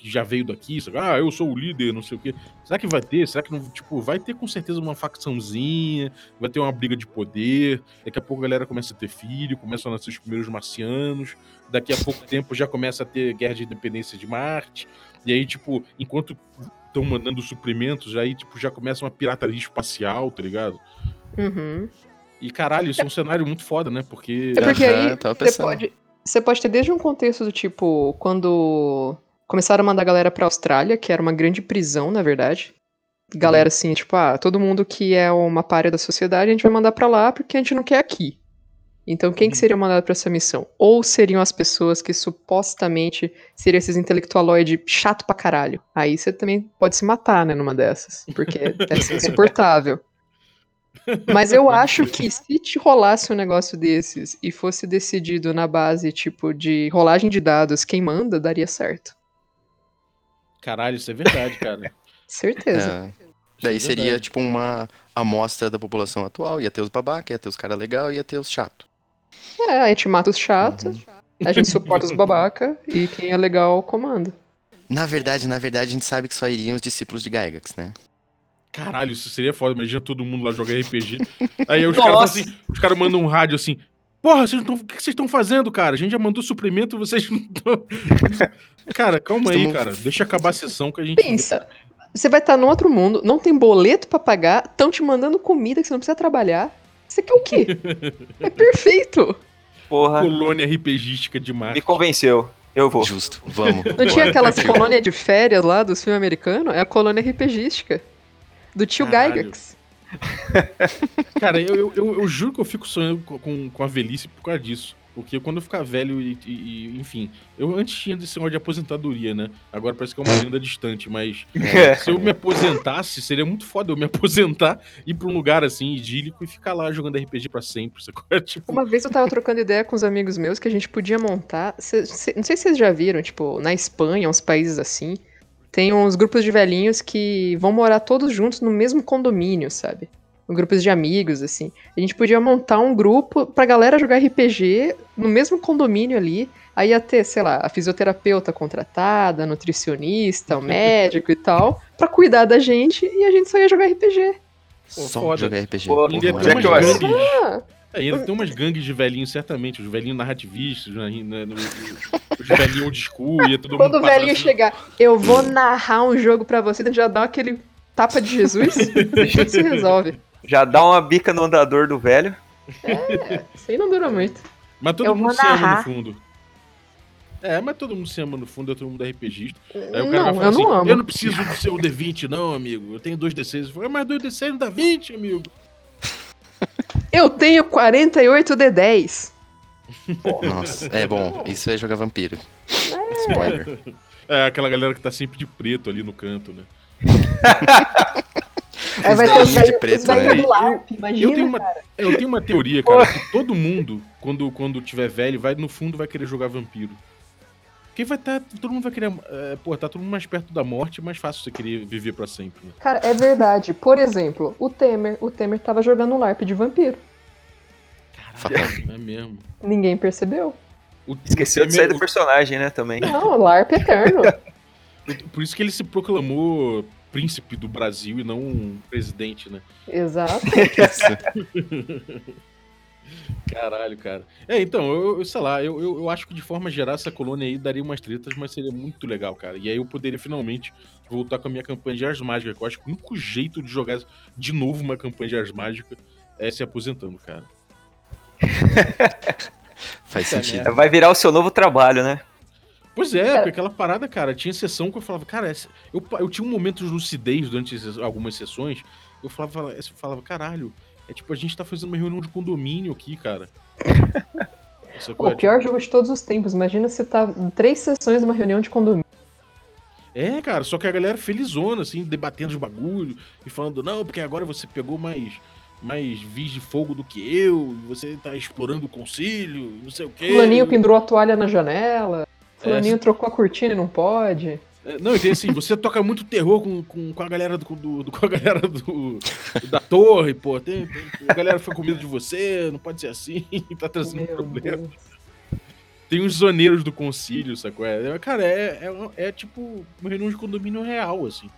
que já veio daqui? Sabe? Ah, eu sou o líder, não sei o quê. Será que vai ter? Será que não. Tipo, vai ter com certeza uma facçãozinha, vai ter uma briga de poder. Daqui a pouco a galera começa a ter filho, começam a nascer os primeiros marcianos daqui a pouco tempo já começa a ter guerra de independência de Marte. E aí, tipo, enquanto estão mandando suprimentos, aí, tipo, já começa uma pirataria espacial, tá ligado? Uhum. E caralho, isso é um cenário muito foda, né? Porque. É porque aí tava você pode, você pode ter desde um contexto do tipo, quando começaram a mandar a galera pra Austrália, que era uma grande prisão, na verdade. Galera assim, tipo, ah, todo mundo que é uma párea da sociedade, a gente vai mandar pra lá porque a gente não quer aqui. Então, quem que Uhum. seria mandado pra essa missão? Ou seriam as pessoas que supostamente seriam esses intelectualoides chato pra caralho. Aí você também pode se matar, né, numa dessas. Porque é ser insuportável. Mas eu acho que se te rolasse um negócio desses e fosse decidido na base, tipo, de rolagem de dados, quem manda, daria certo. Caralho, isso é verdade, cara. Certeza. é. Daí é seria tipo uma amostra da população atual. Ia ter os babaca, ia ter os cara legal, ia ter os chato. É, a gente mata os chatos, a gente suporta os babaca e quem é legal comanda. Na verdade, na verdade, a gente sabe que só iriam os discípulos de Gygax, né? Caralho, isso seria foda. Imagina todo mundo lá jogar RPG. Aí os caras assim, os caras mandam um rádio assim. Porra, vocês tão, o que vocês estão fazendo, cara? A gente já mandou suprimento, vocês não estão. cara, calma aí, cara. Deixa acabar a sessão que a gente. Pensa, você vai estar no outro mundo, não tem boleto pra pagar, estão te mandando comida que você não precisa trabalhar. Você quer o quê? É perfeito! Porra, Colônia RPGística de me convenceu. Eu vou. Justo, vamos. Não tinha aquelas colônias de férias lá dos filmes americanos? É a colônia RPGística. Do tio Caralho. Gygax. Cara, eu, eu, eu, eu juro que eu fico sonhando com, com, a velhice por causa disso. Porque quando eu ficar velho e, e- e, enfim, eu antes tinha desse negócio de aposentadoria, né? Agora parece que é uma lenda distante, mas É. se eu me aposentasse, seria muito foda eu me aposentar, ir pra um lugar assim, idílico e ficar lá jogando RPG pra sempre. Sacou? Tipo, Uma vez eu tava trocando ideia com os amigos meus que a gente podia montar. cê- cê- não sei se vocês já viram, tipo, na Espanha, uns países assim, tem uns grupos de velhinhos que vão morar todos juntos no mesmo condomínio, sabe? Grupos de amigos, assim. A gente podia montar um grupo pra galera jogar RPG no mesmo condomínio ali. Aí ia ter, sei lá, a fisioterapeuta contratada, a nutricionista, o médico e tal, pra cuidar da gente e a gente só ia jogar RPG. Só foda. jogar RPG. Pô, é umas que eu. Ah, É, ainda tem umas gangues de velhinhos, certamente. Os velhinhos narrativistas, né, né, no- os velhinhos old school, ia todo mundo Quando o velhinho assim, chegar, eu vou narrar um jogo pra você, já dá aquele tapa de Jesus, tudo se resolve. Já dá uma bica no andador do velho. Isso aí não dura muito. Mas todo Eu mundo se ama no fundo. É, mas todo mundo se ama no fundo, é todo mundo RPGista. Aí o cara vai Não, falar eu assim, não amo. eu não preciso do seu D20 não, amigo. Eu tenho dois D6. Eu falo, mas dois D6 não dá 20, amigo. Eu tenho 48 D10. Nossa, é bom. Isso é jogar vampiro. Spoiler. É aquela galera que tá sempre de preto ali no canto, né? Aí vai ter de preto, né? Eu tenho, uma, eu tenho uma teoria, cara, que todo mundo, quando, quando tiver velho, vai no fundo vai querer jogar vampiro. Porque vai estar. todo mundo vai querer. É, pô, tá todo mundo mais perto da morte, é mais fácil você querer viver pra sempre. Né? Cara, é verdade. Por exemplo, o Temer. O Temer tava jogando um LARP de vampiro. Fatal. É mesmo. Ninguém percebeu. O- Esqueceu o- de sair do personagem, né, também. Não, LARP eterno. Por isso que ele se proclamou príncipe do Brasil e não um presidente, né? Exato. Caralho, cara. É, então, eu, eu sei lá, eu, eu, eu acho que de forma geral essa colônia aí daria umas tretas, mas seria muito legal, cara. E aí eu poderia finalmente voltar com a minha campanha de Ars Mágica, que eu acho que o único jeito de jogar de novo uma campanha de Ars Mágica é se aposentando, cara. Faz sentido. merda. Vai virar o seu novo trabalho, né? Pois é, Cara- aquela parada, cara, tinha sessão que eu falava, cara, essa- eu, eu tinha um momento de lucidez durante algumas sessões, eu falava, eu falava, caralho, é tipo, a gente tá fazendo uma reunião de condomínio aqui, cara. Pô, o pior jogo de todos os tempos. Imagina você tá em três sessões numa reunião de condomínio. É, cara, só que a galera felizona, assim, debatendo os bagulho e falando, não, porque agora você pegou mais, mais vis de fogo do que eu, você tá explorando o concílio, não sei o quê. Fulaninho pendurou a toalha na janela. Fulaninho É, trocou a cortina e não pode. É, Não, e tem assim, você toca muito terror com, com, com a galera do, do- do- com a galera do, da torre, pô. Tem, tem- a galera foi com medo de você, não pode ser assim, tá trazendo Meu problema. Deus. Tem os zoneiros do concílio, sacou? É, cara, é, é, é tipo uma reunião de condomínio real, assim.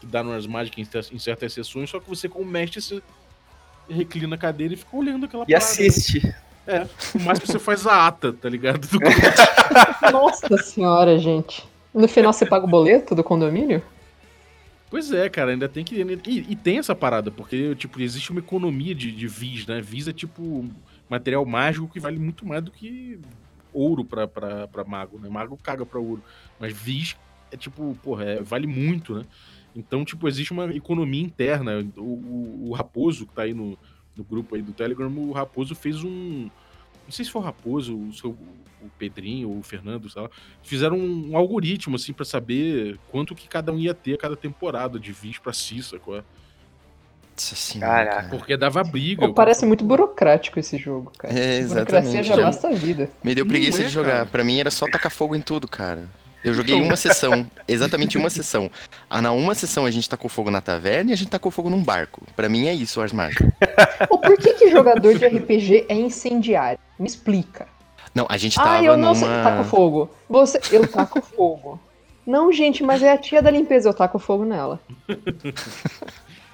Que dá nas mágicas em, cer- em certas sessões, só que você, como mestre, você reclina a cadeira e fica olhando aquela E assiste. É, o máximo que você faz a ata, tá ligado? Do Nossa senhora, gente. No final você paga o boleto do condomínio? Pois é, cara, ainda tem que. E, e tem essa parada, porque, tipo, existe uma economia de, de vis, né? Vis é tipo material mágico que vale muito mais do que ouro pra, pra, pra mago, né? Mago caga pra ouro. Mas vis é tipo, porra, é- vale muito, né? Então, tipo, existe uma economia interna. O, o- o Raposo, que tá aí no, no grupo aí do Telegram, o Raposo fez um. Não sei se foi o Raposo, o, seu, o Pedrinho ou o Fernando, sei lá. Fizeram um, um algoritmo, assim, pra saber quanto que cada um ia ter a cada temporada de vis pra si, sacou? Nossa senhora, Caraca. cara. Porque dava briga. Pô, parece muito burocrático esse jogo, cara. É, Burocracia exatamente. já Já- basta a vida. Me deu preguiça é, de jogar. cara. Pra mim era só tacar fogo em tudo, cara. Eu joguei uma sessão, exatamente uma sessão. Ah, na uma sessão a gente tacou fogo na taverna e a gente tacou fogo num barco. Pra mim é isso. Pô, por que, que jogador de RPG é incendiário? Me explica. Não, a gente tava Ah, eu não sei. numa. Taco fogo. Você. Eu taco fogo. Não, gente, mas é a tia da limpeza, eu taco fogo nela.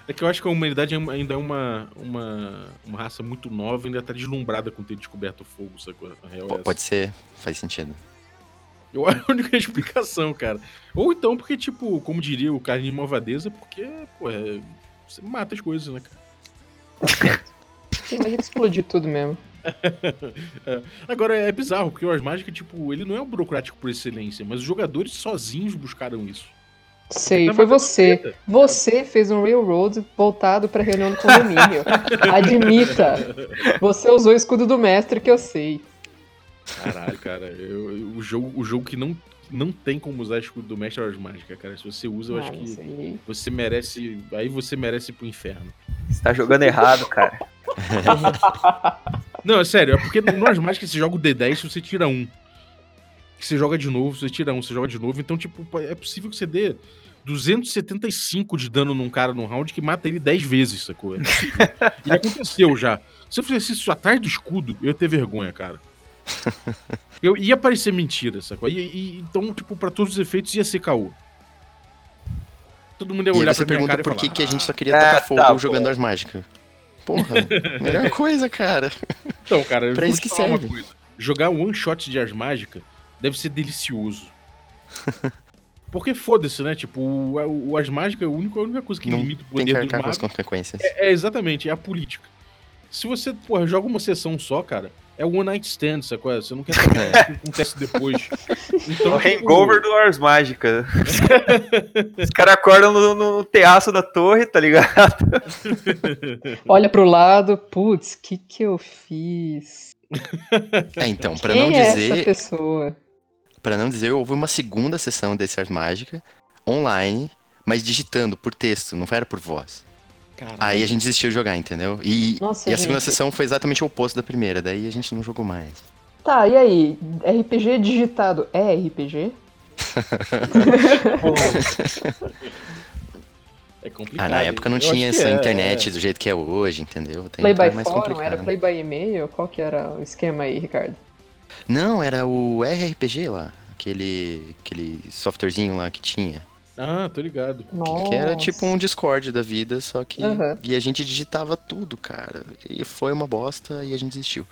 É que eu acho que a humanidade ainda é uma, uma, uma raça muito nova e ainda tá deslumbrada com ter descoberto o fogo, sacou? A real é. Pode ser, faz sentido. Eu acho a única explicação, cara. Ou então porque, tipo, como diria o Carlinhos Malvadeza, porque, pô, é, você mata as coisas, né, cara? Ele explodiu tudo mesmo. Agora é bizarro, porque o Ars Mágica, tipo, ele não é um burocrático por excelência, mas os jogadores sozinhos buscaram isso. Sei, Tá foi você. treta. Você fez um railroad voltado pra reunião do condomínio. Admita. Você usou o escudo do mestre que eu sei. Caralho, cara, eu- eu- o, jogo, o jogo que não, não tem como usar escudo do mestre é o Ars Mágica, cara. Se você usa, eu Ah, acho que sei. você merece. Aí você merece ir pro inferno. Você tá jogando errado, cara. Não, é sério, é porque no Ars Mágica você joga o D10 você tira um. Que você joga de novo, você tira um, você joga de novo. Então, tipo, é possível que você dê 275 de dano num cara num round que mata ele 10 vezes, sacou? É possível. e aconteceu já. Se eu fizesse isso atrás do escudo, eu ia ter vergonha, cara. Eu ia parecer mentira, sacou? E, e- então, tipo, pra todos os efeitos ia ser caô. Todo mundo ia E aí olhar você pra pergunta cara e por falar, que, que a gente só queria Ah, tacar fogo tá jogando Ars Mágica. Porra, melhor coisa, cara. Então, cara, eu Pra vou isso te que falar uma serve. coisa. Jogar one shot de Ars Mágica deve ser delicioso. Porque foda-se, né? Tipo, o, o Ars Mágica é a única, a única coisa que Não limita o tem que poder do arcar com as mago. consequências. É, é exatamente, é a política. Se você, porra, joga uma sessão só, cara, é one night stand, sacou? Você não quer saber o que acontece depois. Então, O tipo, hangover do Ars Mágica. Os caras acordam no, no terraço da torre, tá ligado? Olha pro lado, putz, o que que eu fiz? É, então, pra Quem não é essa dizer, pessoa? para não dizer, houve uma segunda sessão desse Ars Mágica online, mas digitando por texto, não era por voz. Caralho. Aí a gente desistiu de jogar, entendeu? E, Nossa, e a segunda sessão foi exatamente o oposto da primeira, daí a gente não jogou mais. Tá, e aí? RPG digitado é RPG? É complicado. Ah, na época não tinha essa é, internet é. do jeito que é hoje, entendeu? Tem Play by mais fórum? complicado. Era play by e-mail? Qual que era o esquema aí, Ricardo? Não, era o RRPG lá. Aquele, aquele softwarezinho lá que tinha. Ah, tô ligado. Nossa. Que era tipo um Discord da vida, só que. Aham. E a gente digitava tudo, cara. E foi uma bosta e a gente desistiu.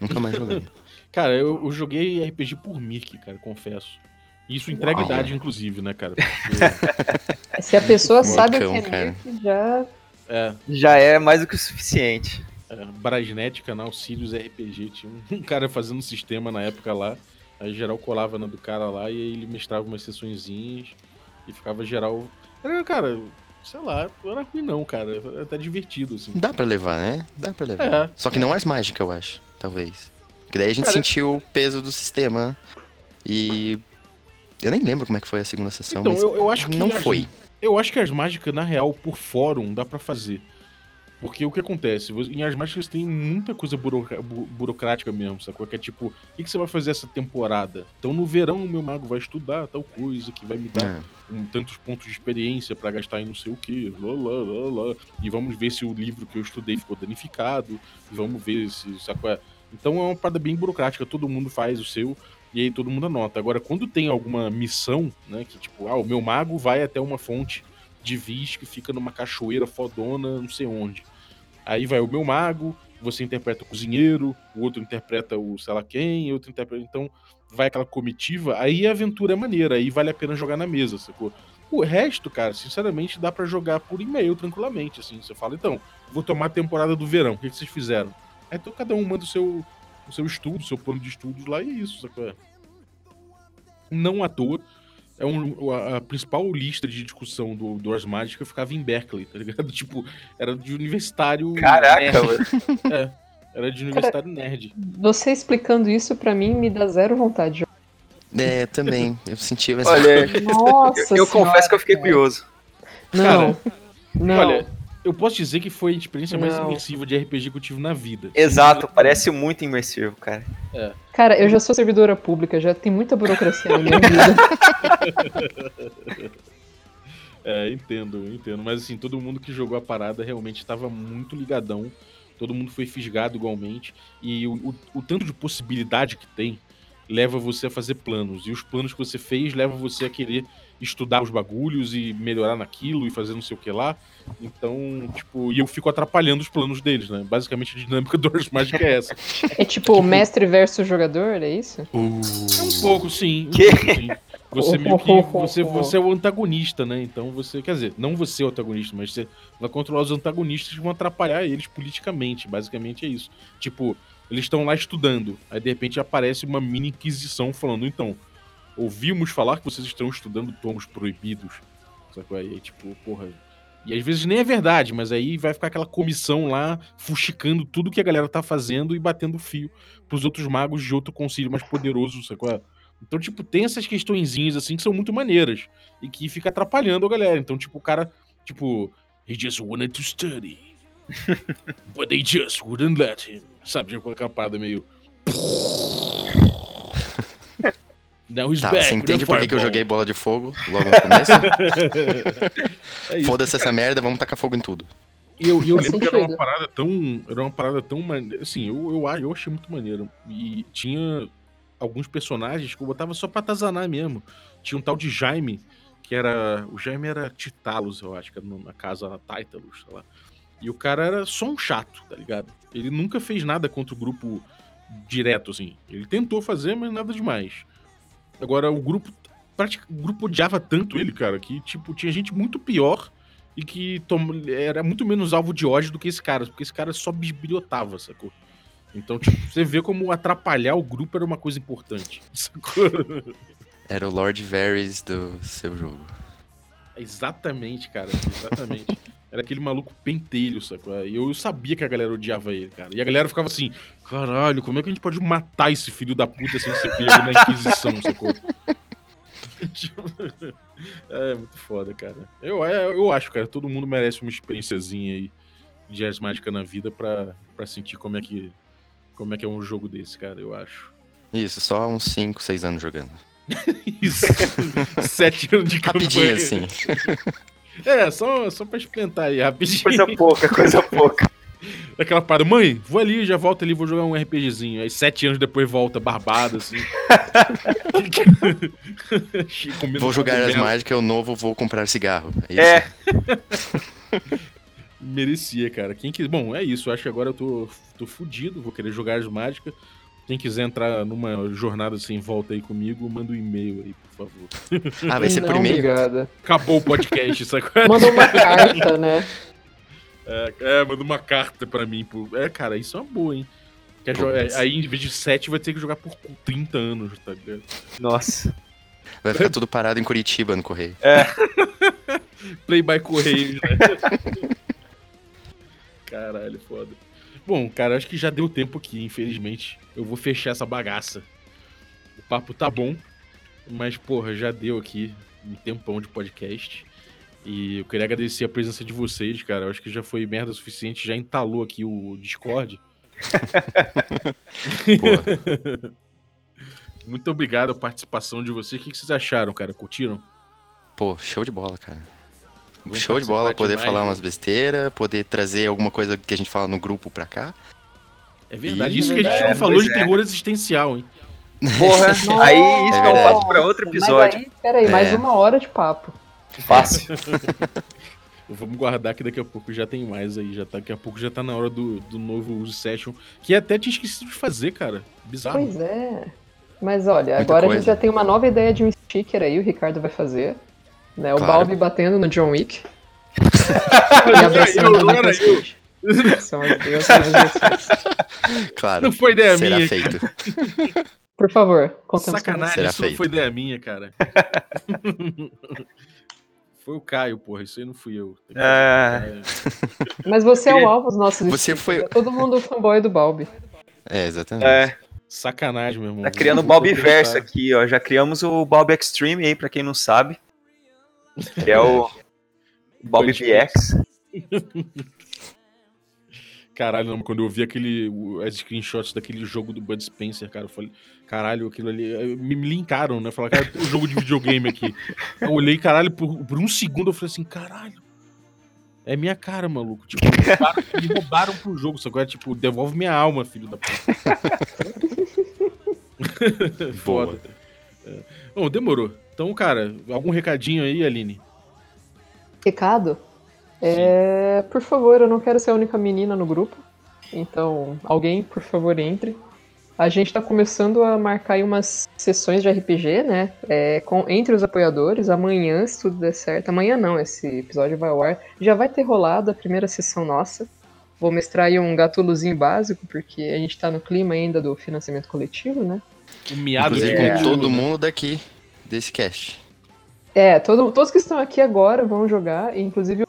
Nunca mais jogamos. Cara, eu, eu joguei RPG por Mirk, cara, confesso. Isso entrega idade, inclusive, né, cara? Porque, Se a pessoa sabe o que é cara. Mirk, já. é, Já é mais do que o suficiente. é, Brasnet, canal Sirius RPG, tinha um, um cara fazendo um sistema na época lá. Aí geral colava na do cara lá e aí ele mestrava umas sessõezinhas e ficava geral. Era, cara, sei lá, não era ruim não, cara. Era até divertido, assim. Dá pra levar, né? Dá pra levar. É. Só que não as mágicas, eu acho. Talvez. Porque daí a gente Cara, sentiu o peso do sistema. E. Eu nem lembro como é que foi a segunda sessão, Então, mas eu, eu acho que não foi. Eu acho que as mágicas, na real, por fórum, dá pra fazer. Porque o que acontece? Em as mágicas tem muita coisa buroca- bu- burocrática mesmo, sacou? Que é tipo, o que, que você vai fazer essa temporada? Então no verão o meu mago vai estudar tal coisa, que vai me dar É. um, tantos pontos de experiência pra gastar em não sei o que, lá, lá, lá, lá. E vamos ver se o livro que eu estudei ficou danificado, e vamos ver se, sacou? É. Então é uma parada bem burocrática, todo mundo faz o seu, e aí todo mundo anota. Agora, quando tem alguma missão, né, que tipo, ah, o meu mago vai até uma fonte de vis que fica numa cachoeira fodona, não sei onde. Aí vai o meu mago, você interpreta o cozinheiro, o outro interpreta o sei lá quem, outro interpreta. Então vai aquela comitiva, aí a aventura é maneira, aí vale a pena jogar na mesa, sacou? O resto, cara, sinceramente, dá pra jogar por e-mail tranquilamente, assim. Você fala, então, vou tomar a temporada do verão, o que, que vocês fizeram? Aí então cada um manda o seu, o seu estudo, o seu plano de estudos lá e é isso, sacou? Não à toa, é um, a, a principal lista de discussão do, do Ars Magica ficava em Berkeley, tá ligado? Tipo, era de universitário. Caraca, nerd. mano. Era de universitário nerd. Você explicando isso pra mim me dá zero vontade. É, também. Eu senti essa. Olha, Nossa eu, eu senhora, confesso que eu fiquei cara. curioso. Não. não. Olha, eu posso dizer que foi a experiência mais Não. imersiva de RPG que eu tive na vida. Exato, parece muito imersivo, cara. Cara, eu já sou servidora pública, já tem muita burocracia na minha vida. É, entendo, entendo. Mas assim, todo mundo que jogou a parada realmente estava muito ligadão. Todo mundo foi fisgado igualmente. E o, o, o tanto de possibilidade que tem leva você a fazer planos. E os planos que você fez levam você a querer estudar os bagulhos e melhorar naquilo e fazer não sei o que lá. Então, tipo, e eu fico atrapalhando os planos deles, né? Basicamente a dinâmica do Ars Magic é essa. É tipo mestre versus jogador, é isso? É um pouco, sim. Um pouco, sim. Você meio que. Você, você é o antagonista, né? Então você. Quer dizer, não você é o antagonista, mas você vai controlar os antagonistas que vão atrapalhar eles politicamente. Basicamente é isso. Tipo, eles estão lá estudando. Aí de repente aparece uma mini inquisição falando, então. Ouvimos falar que vocês estão estudando tomos proibidos. Sacou? Aí, tipo, porra. E às vezes nem é verdade, mas aí vai ficar aquela comissão lá fuxicando tudo que a galera tá fazendo e batendo fio pros outros magos de outro concílio mais poderoso, sacou? Então, tipo, tem essas questõezinhas assim que são muito maneiras e que fica atrapalhando a galera. Então, tipo, o cara, tipo, he just wanted to study. But they just wouldn't let him. Sabe, tipo, aquela parada meio. Tá, back. você entende por que, eu joguei bola de fogo logo no começo? É. Foda-se essa merda, vamos tacar fogo em tudo. E eu, eu lembro que era uma parada tão. Era uma parada tão maneira. Assim, eu, eu, eu achei muito maneiro. E tinha alguns personagens que eu botava só pra atazanar mesmo. Tinha um tal de Jaime, que era. O Jaime era Titalos, eu acho, que era na casa na Titalus, sei lá. E o cara era só um chato, tá ligado? Ele nunca fez nada contra o grupo direto, assim. Ele tentou fazer, mas nada demais. Agora, o grupo. O grupo odiava tanto ele, cara, que, tipo, tinha gente muito pior e que tom- era muito menos alvo de ódio do que esse cara, porque esse cara só bisbilhotava, sacou? Então, tipo, você vê como atrapalhar o grupo era uma coisa importante, sacou? Era o Lord Varys do seu jogo. Exatamente, cara, exatamente. Era aquele maluco pentelho, sacou? E eu sabia que a galera odiava ele, cara. E a galera ficava assim, caralho, como é que a gente pode matar esse filho da puta sem ser pego na Inquisição, sacou? É muito foda, cara. Eu, é, eu acho, cara, todo mundo merece uma experiênciazinha aí de Ars Mágica na vida pra, pra sentir como é, que, como é que é um jogo desse, cara, eu acho. Isso, só uns 5, 6 anos jogando. Isso. Sete anos de campanha. Rapidinho, assim. É, só, só pra experimentar aí rapidinho. Coisa pouca, coisa pouca. Aquela parada, mãe, vou ali, já volto ali, vou jogar um RPGzinho. Aí sete anos depois volta, barbado, assim. Vou jogar as mágicas, o novo vou comprar cigarro. É isso? É, Merecia, cara. Quem quis... Bom, é isso. Acho que agora eu tô, tô fudido, vou querer jogar as mágicas. Quem quiser entrar numa jornada sem volta aí comigo, manda um e-mail aí, por favor. Ah, vai ser por e-mail? obrigada. Acabou o podcast, sacou? Manda uma carta, né? É, é, manda uma carta pra mim. Por... É, cara, isso é uma boa, hein? Quer Pô, jo- é, mas- Aí, em vez de 7, vai ter que jogar por 30 anos, tá ligado? nossa. Vai ficar tudo parado em Curitiba no correio. Play by Correios, né? Caralho, foda. Bom, cara, acho que já deu tempo aqui, infelizmente. Eu vou fechar essa bagaça. O papo tá bom, mas, porra, já deu aqui um tempão de podcast. E eu queria agradecer a presença de vocês, cara. Eu acho que já foi merda suficiente, já entalou aqui o Discord. Muito obrigado a participação de vocês. O que vocês acharam, cara? Curtiram? pô, show de bola, cara. Vamos show de bola, poder demais, falar né? umas besteiras, poder trazer alguma coisa que a gente fala no grupo pra cá. É verdade. Ih, Isso que a gente verdade, não falou de é. terror existencial, hein? Porra, aí isso é um verdade. papo pra outro Mas episódio. aí, peraí, mais É. uma hora de papo. Fácil. Vamos guardar que daqui a pouco já tem mais aí. Já tá, daqui a pouco já tá na hora do, do novo Use Session. Que até tinha esquecido de fazer, cara. Bizarro. Pois é. Mas olha, Muita agora a coisa. gente já tem uma nova ideia de um sticker aí, o Ricardo vai fazer. Né? O Claro. Balbi batendo no John Wick. e abraçando o Agora Nicolas Cage. São as duas coisas. Claro, Não foi ideia será minha. feito. Por favor, com Sacanagem, Será isso não feito. foi ideia minha, cara. foi o Caio, porra. Isso aí não fui eu. É. Mas você é o alvo dos nossos Você foi- é Todo mundo fanboy do Balbi. É, exatamente. É, Sacanagem, meu irmão. tá criando o Balbi. Verso aqui, ó. Já criamos o Balbi Extreme aí, pra quem não sabe. Que é o Balbi VX. Caralho, não, quando eu vi aquele, as screenshots daquele jogo do Bud Spencer, cara, eu falei, caralho, aquilo ali. eh, Me, linkaram, né? Falaram, cara, tem um jogo de videogame aqui. Eu olhei, caralho, por, por um segundo eu falei assim, caralho. É minha cara, maluco. Tipo, me roubaram, me roubaram pro jogo, só agora, tipo, devolve minha alma, filho da puta. Foda. É. Bom, demorou. Então, cara, algum recadinho aí, Aline? Recado? É, por favor, eu não quero ser a única menina no grupo. Então, alguém, por favor, entre. A gente tá começando a marcar aí umas sessões de RPG, né? É, com, entre os apoiadores. Amanhã, se tudo der certo. Amanhã não, esse episódio vai ao ar. Já vai ter rolado a primeira sessão nossa. Vou mestrar aí um gatulozinho básico, porque a gente tá no clima ainda do financiamento coletivo, né? O miado Inclusive de com todo mundo daqui desse cast. É, todo- todos que estão aqui agora vão jogar, e inclusive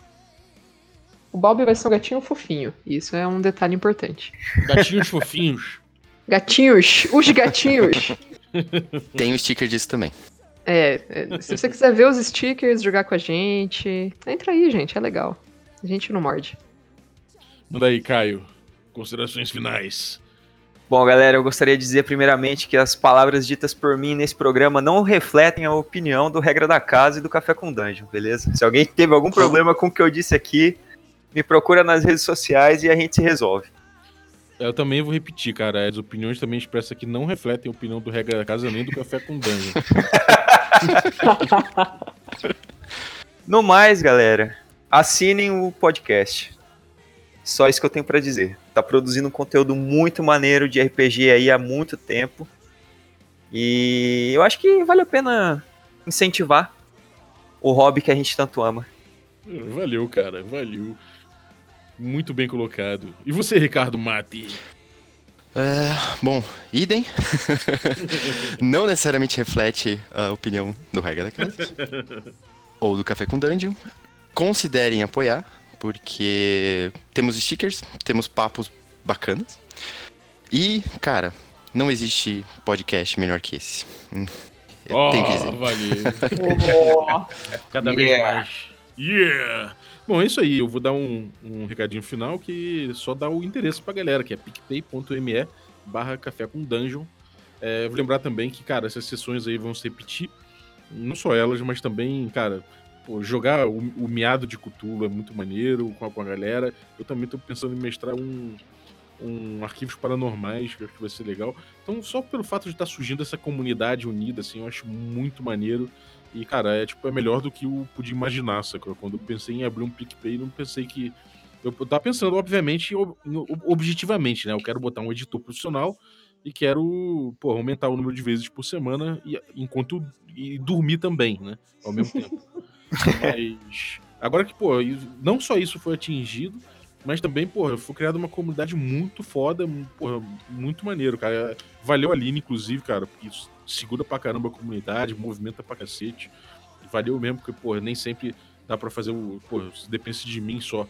o Balbi vai ser um gatinho fofinho. Isso é um detalhe importante. Gatinhos fofinhos. Gatinhos, os gatinhos. Tem o sticker disso também. é, é, se você quiser ver os stickers, jogar com a gente, entra aí, gente, é legal. A gente não morde. Manda aí, Caio. Considerações finais. Bom, galera, eu gostaria de dizer primeiramente que as palavras ditas por mim nesse programa não refletem a opinião do Regra da Casa e do Café com Dungeon, beleza? Se alguém teve algum problema com o que eu disse aqui, me procura nas redes sociais e a gente se resolve. Eu também vou repetir, cara. As opiniões também expressas aqui não refletem a opinião do Regra da Casa nem do Café com Dungeon. No mais, galera, assinem o podcast. Só isso que eu tenho pra dizer. Tá produzindo um conteúdo muito maneiro de RPG aí há muito tempo. E eu acho que vale a pena incentivar o hobby que a gente tanto ama. Valeu, cara. Valeu. Muito bem colocado. E você, Ricardo Mate? É, bom, idem. não necessariamente reflete a opinião do Regra da Casa. ou do Café com Dungeon. Considerem apoiar, porque temos stickers, temos papos bacanas. E, cara, não existe podcast melhor que esse. Hum, Oh, tenho que dizer. valeu. Cada vez Yeah. mais. Yeah! Bom, é isso aí. Eu vou dar um, um recadinho final que só dá o interesse pra galera, que é picpay.me barra café com dungeon. É, vou lembrar também que, cara, essas sessões aí vão se repetir. Não só elas, mas também, cara, pô, jogar o, o miado de Cthulhu é muito maneiro com a, com a galera. Eu também tô pensando em mestrar um, um arquivos paranormais, que eu acho que vai ser legal. Então, só pelo fato de estar tá surgindo essa comunidade unida, assim, eu acho muito maneiro. E, cara, é tipo, é melhor do que eu podia imaginar, sacou? Quando eu pensei em abrir um PicPay, não pensei que. Eu tava pensando, obviamente, ob- objetivamente, né? Eu quero botar um editor profissional e quero, pô, aumentar o número de vezes por semana e, enquanto. e dormir também, né? Ao mesmo tempo. Mas. Agora que, pô, não só isso foi atingido, mas também, pô, foi criada uma comunidade muito foda, porra, muito maneiro, cara. Valeu a Aline, inclusive, cara, porque isso segura pra caramba a comunidade, movimenta pra cacete. Valeu mesmo, porque, pô, nem sempre dá pra fazer o. Pô, se dependesse de mim só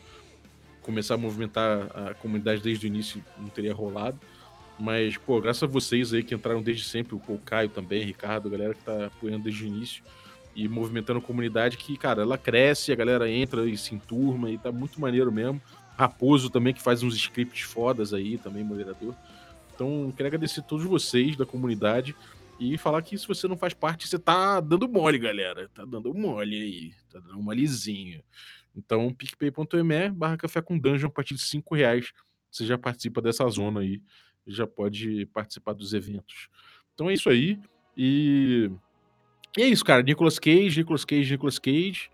começar a movimentar a comunidade desde o início, não teria rolado. Mas, pô, graças a vocês aí que entraram desde sempre, o Caio também, Ricardo, a galera que tá apoiando desde o início e movimentando a comunidade que, cara, ela cresce, a galera entra e se enturma e tá muito maneiro mesmo. Raposo também, que faz uns scripts fodas aí, também moderador. Então, quero agradecer a todos vocês da comunidade e falar que se você não faz parte, você tá dando mole, galera. Tá dando mole aí, tá dando uma lisinha. Então, picpay.me barra café com dungeon a partir de 5 reais. Você já participa dessa zona aí, já pode participar dos eventos. Então é isso aí. E, e é isso, cara. Nicolas Cage, Nicolas Cage, Nicolas Cage.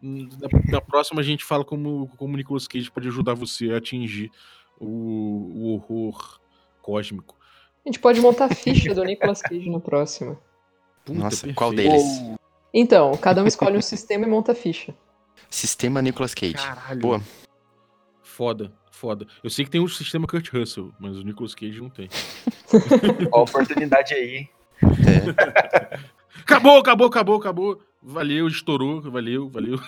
Na, na, próxima a gente fala como, como o Nicolas Cage pode ajudar você a atingir o, o horror cósmico. A gente pode montar a ficha do Nicolas Cage na próxima. Puta, Nossa, perfeito. qual deles? Então, cada um escolhe um sistema e monta a ficha. Sistema Nicolas Cage. Caralho. Boa. Foda, foda. Eu sei que tem o um sistema Kurt Russell, mas o Nicolas Cage não tem. Ó, oportunidade aí. É. acabou, acabou, acabou, acabou. Valeu, estourou. Valeu, valeu.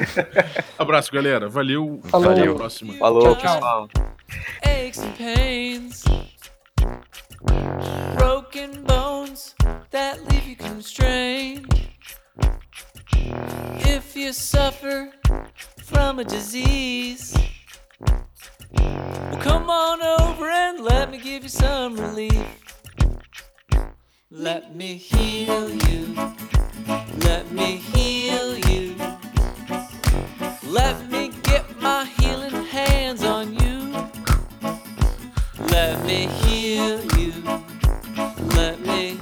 Abraço, galera. Valeu. Falou. Até a próxima. Falou, pessoal. Aches and pains, broken bones that leave you constrained. If you suffer from a disease, well, come on over and let me give you some relief. Let me heal you. Let me heal you. Let me get my healing hands on you. Let me heal you. Let me.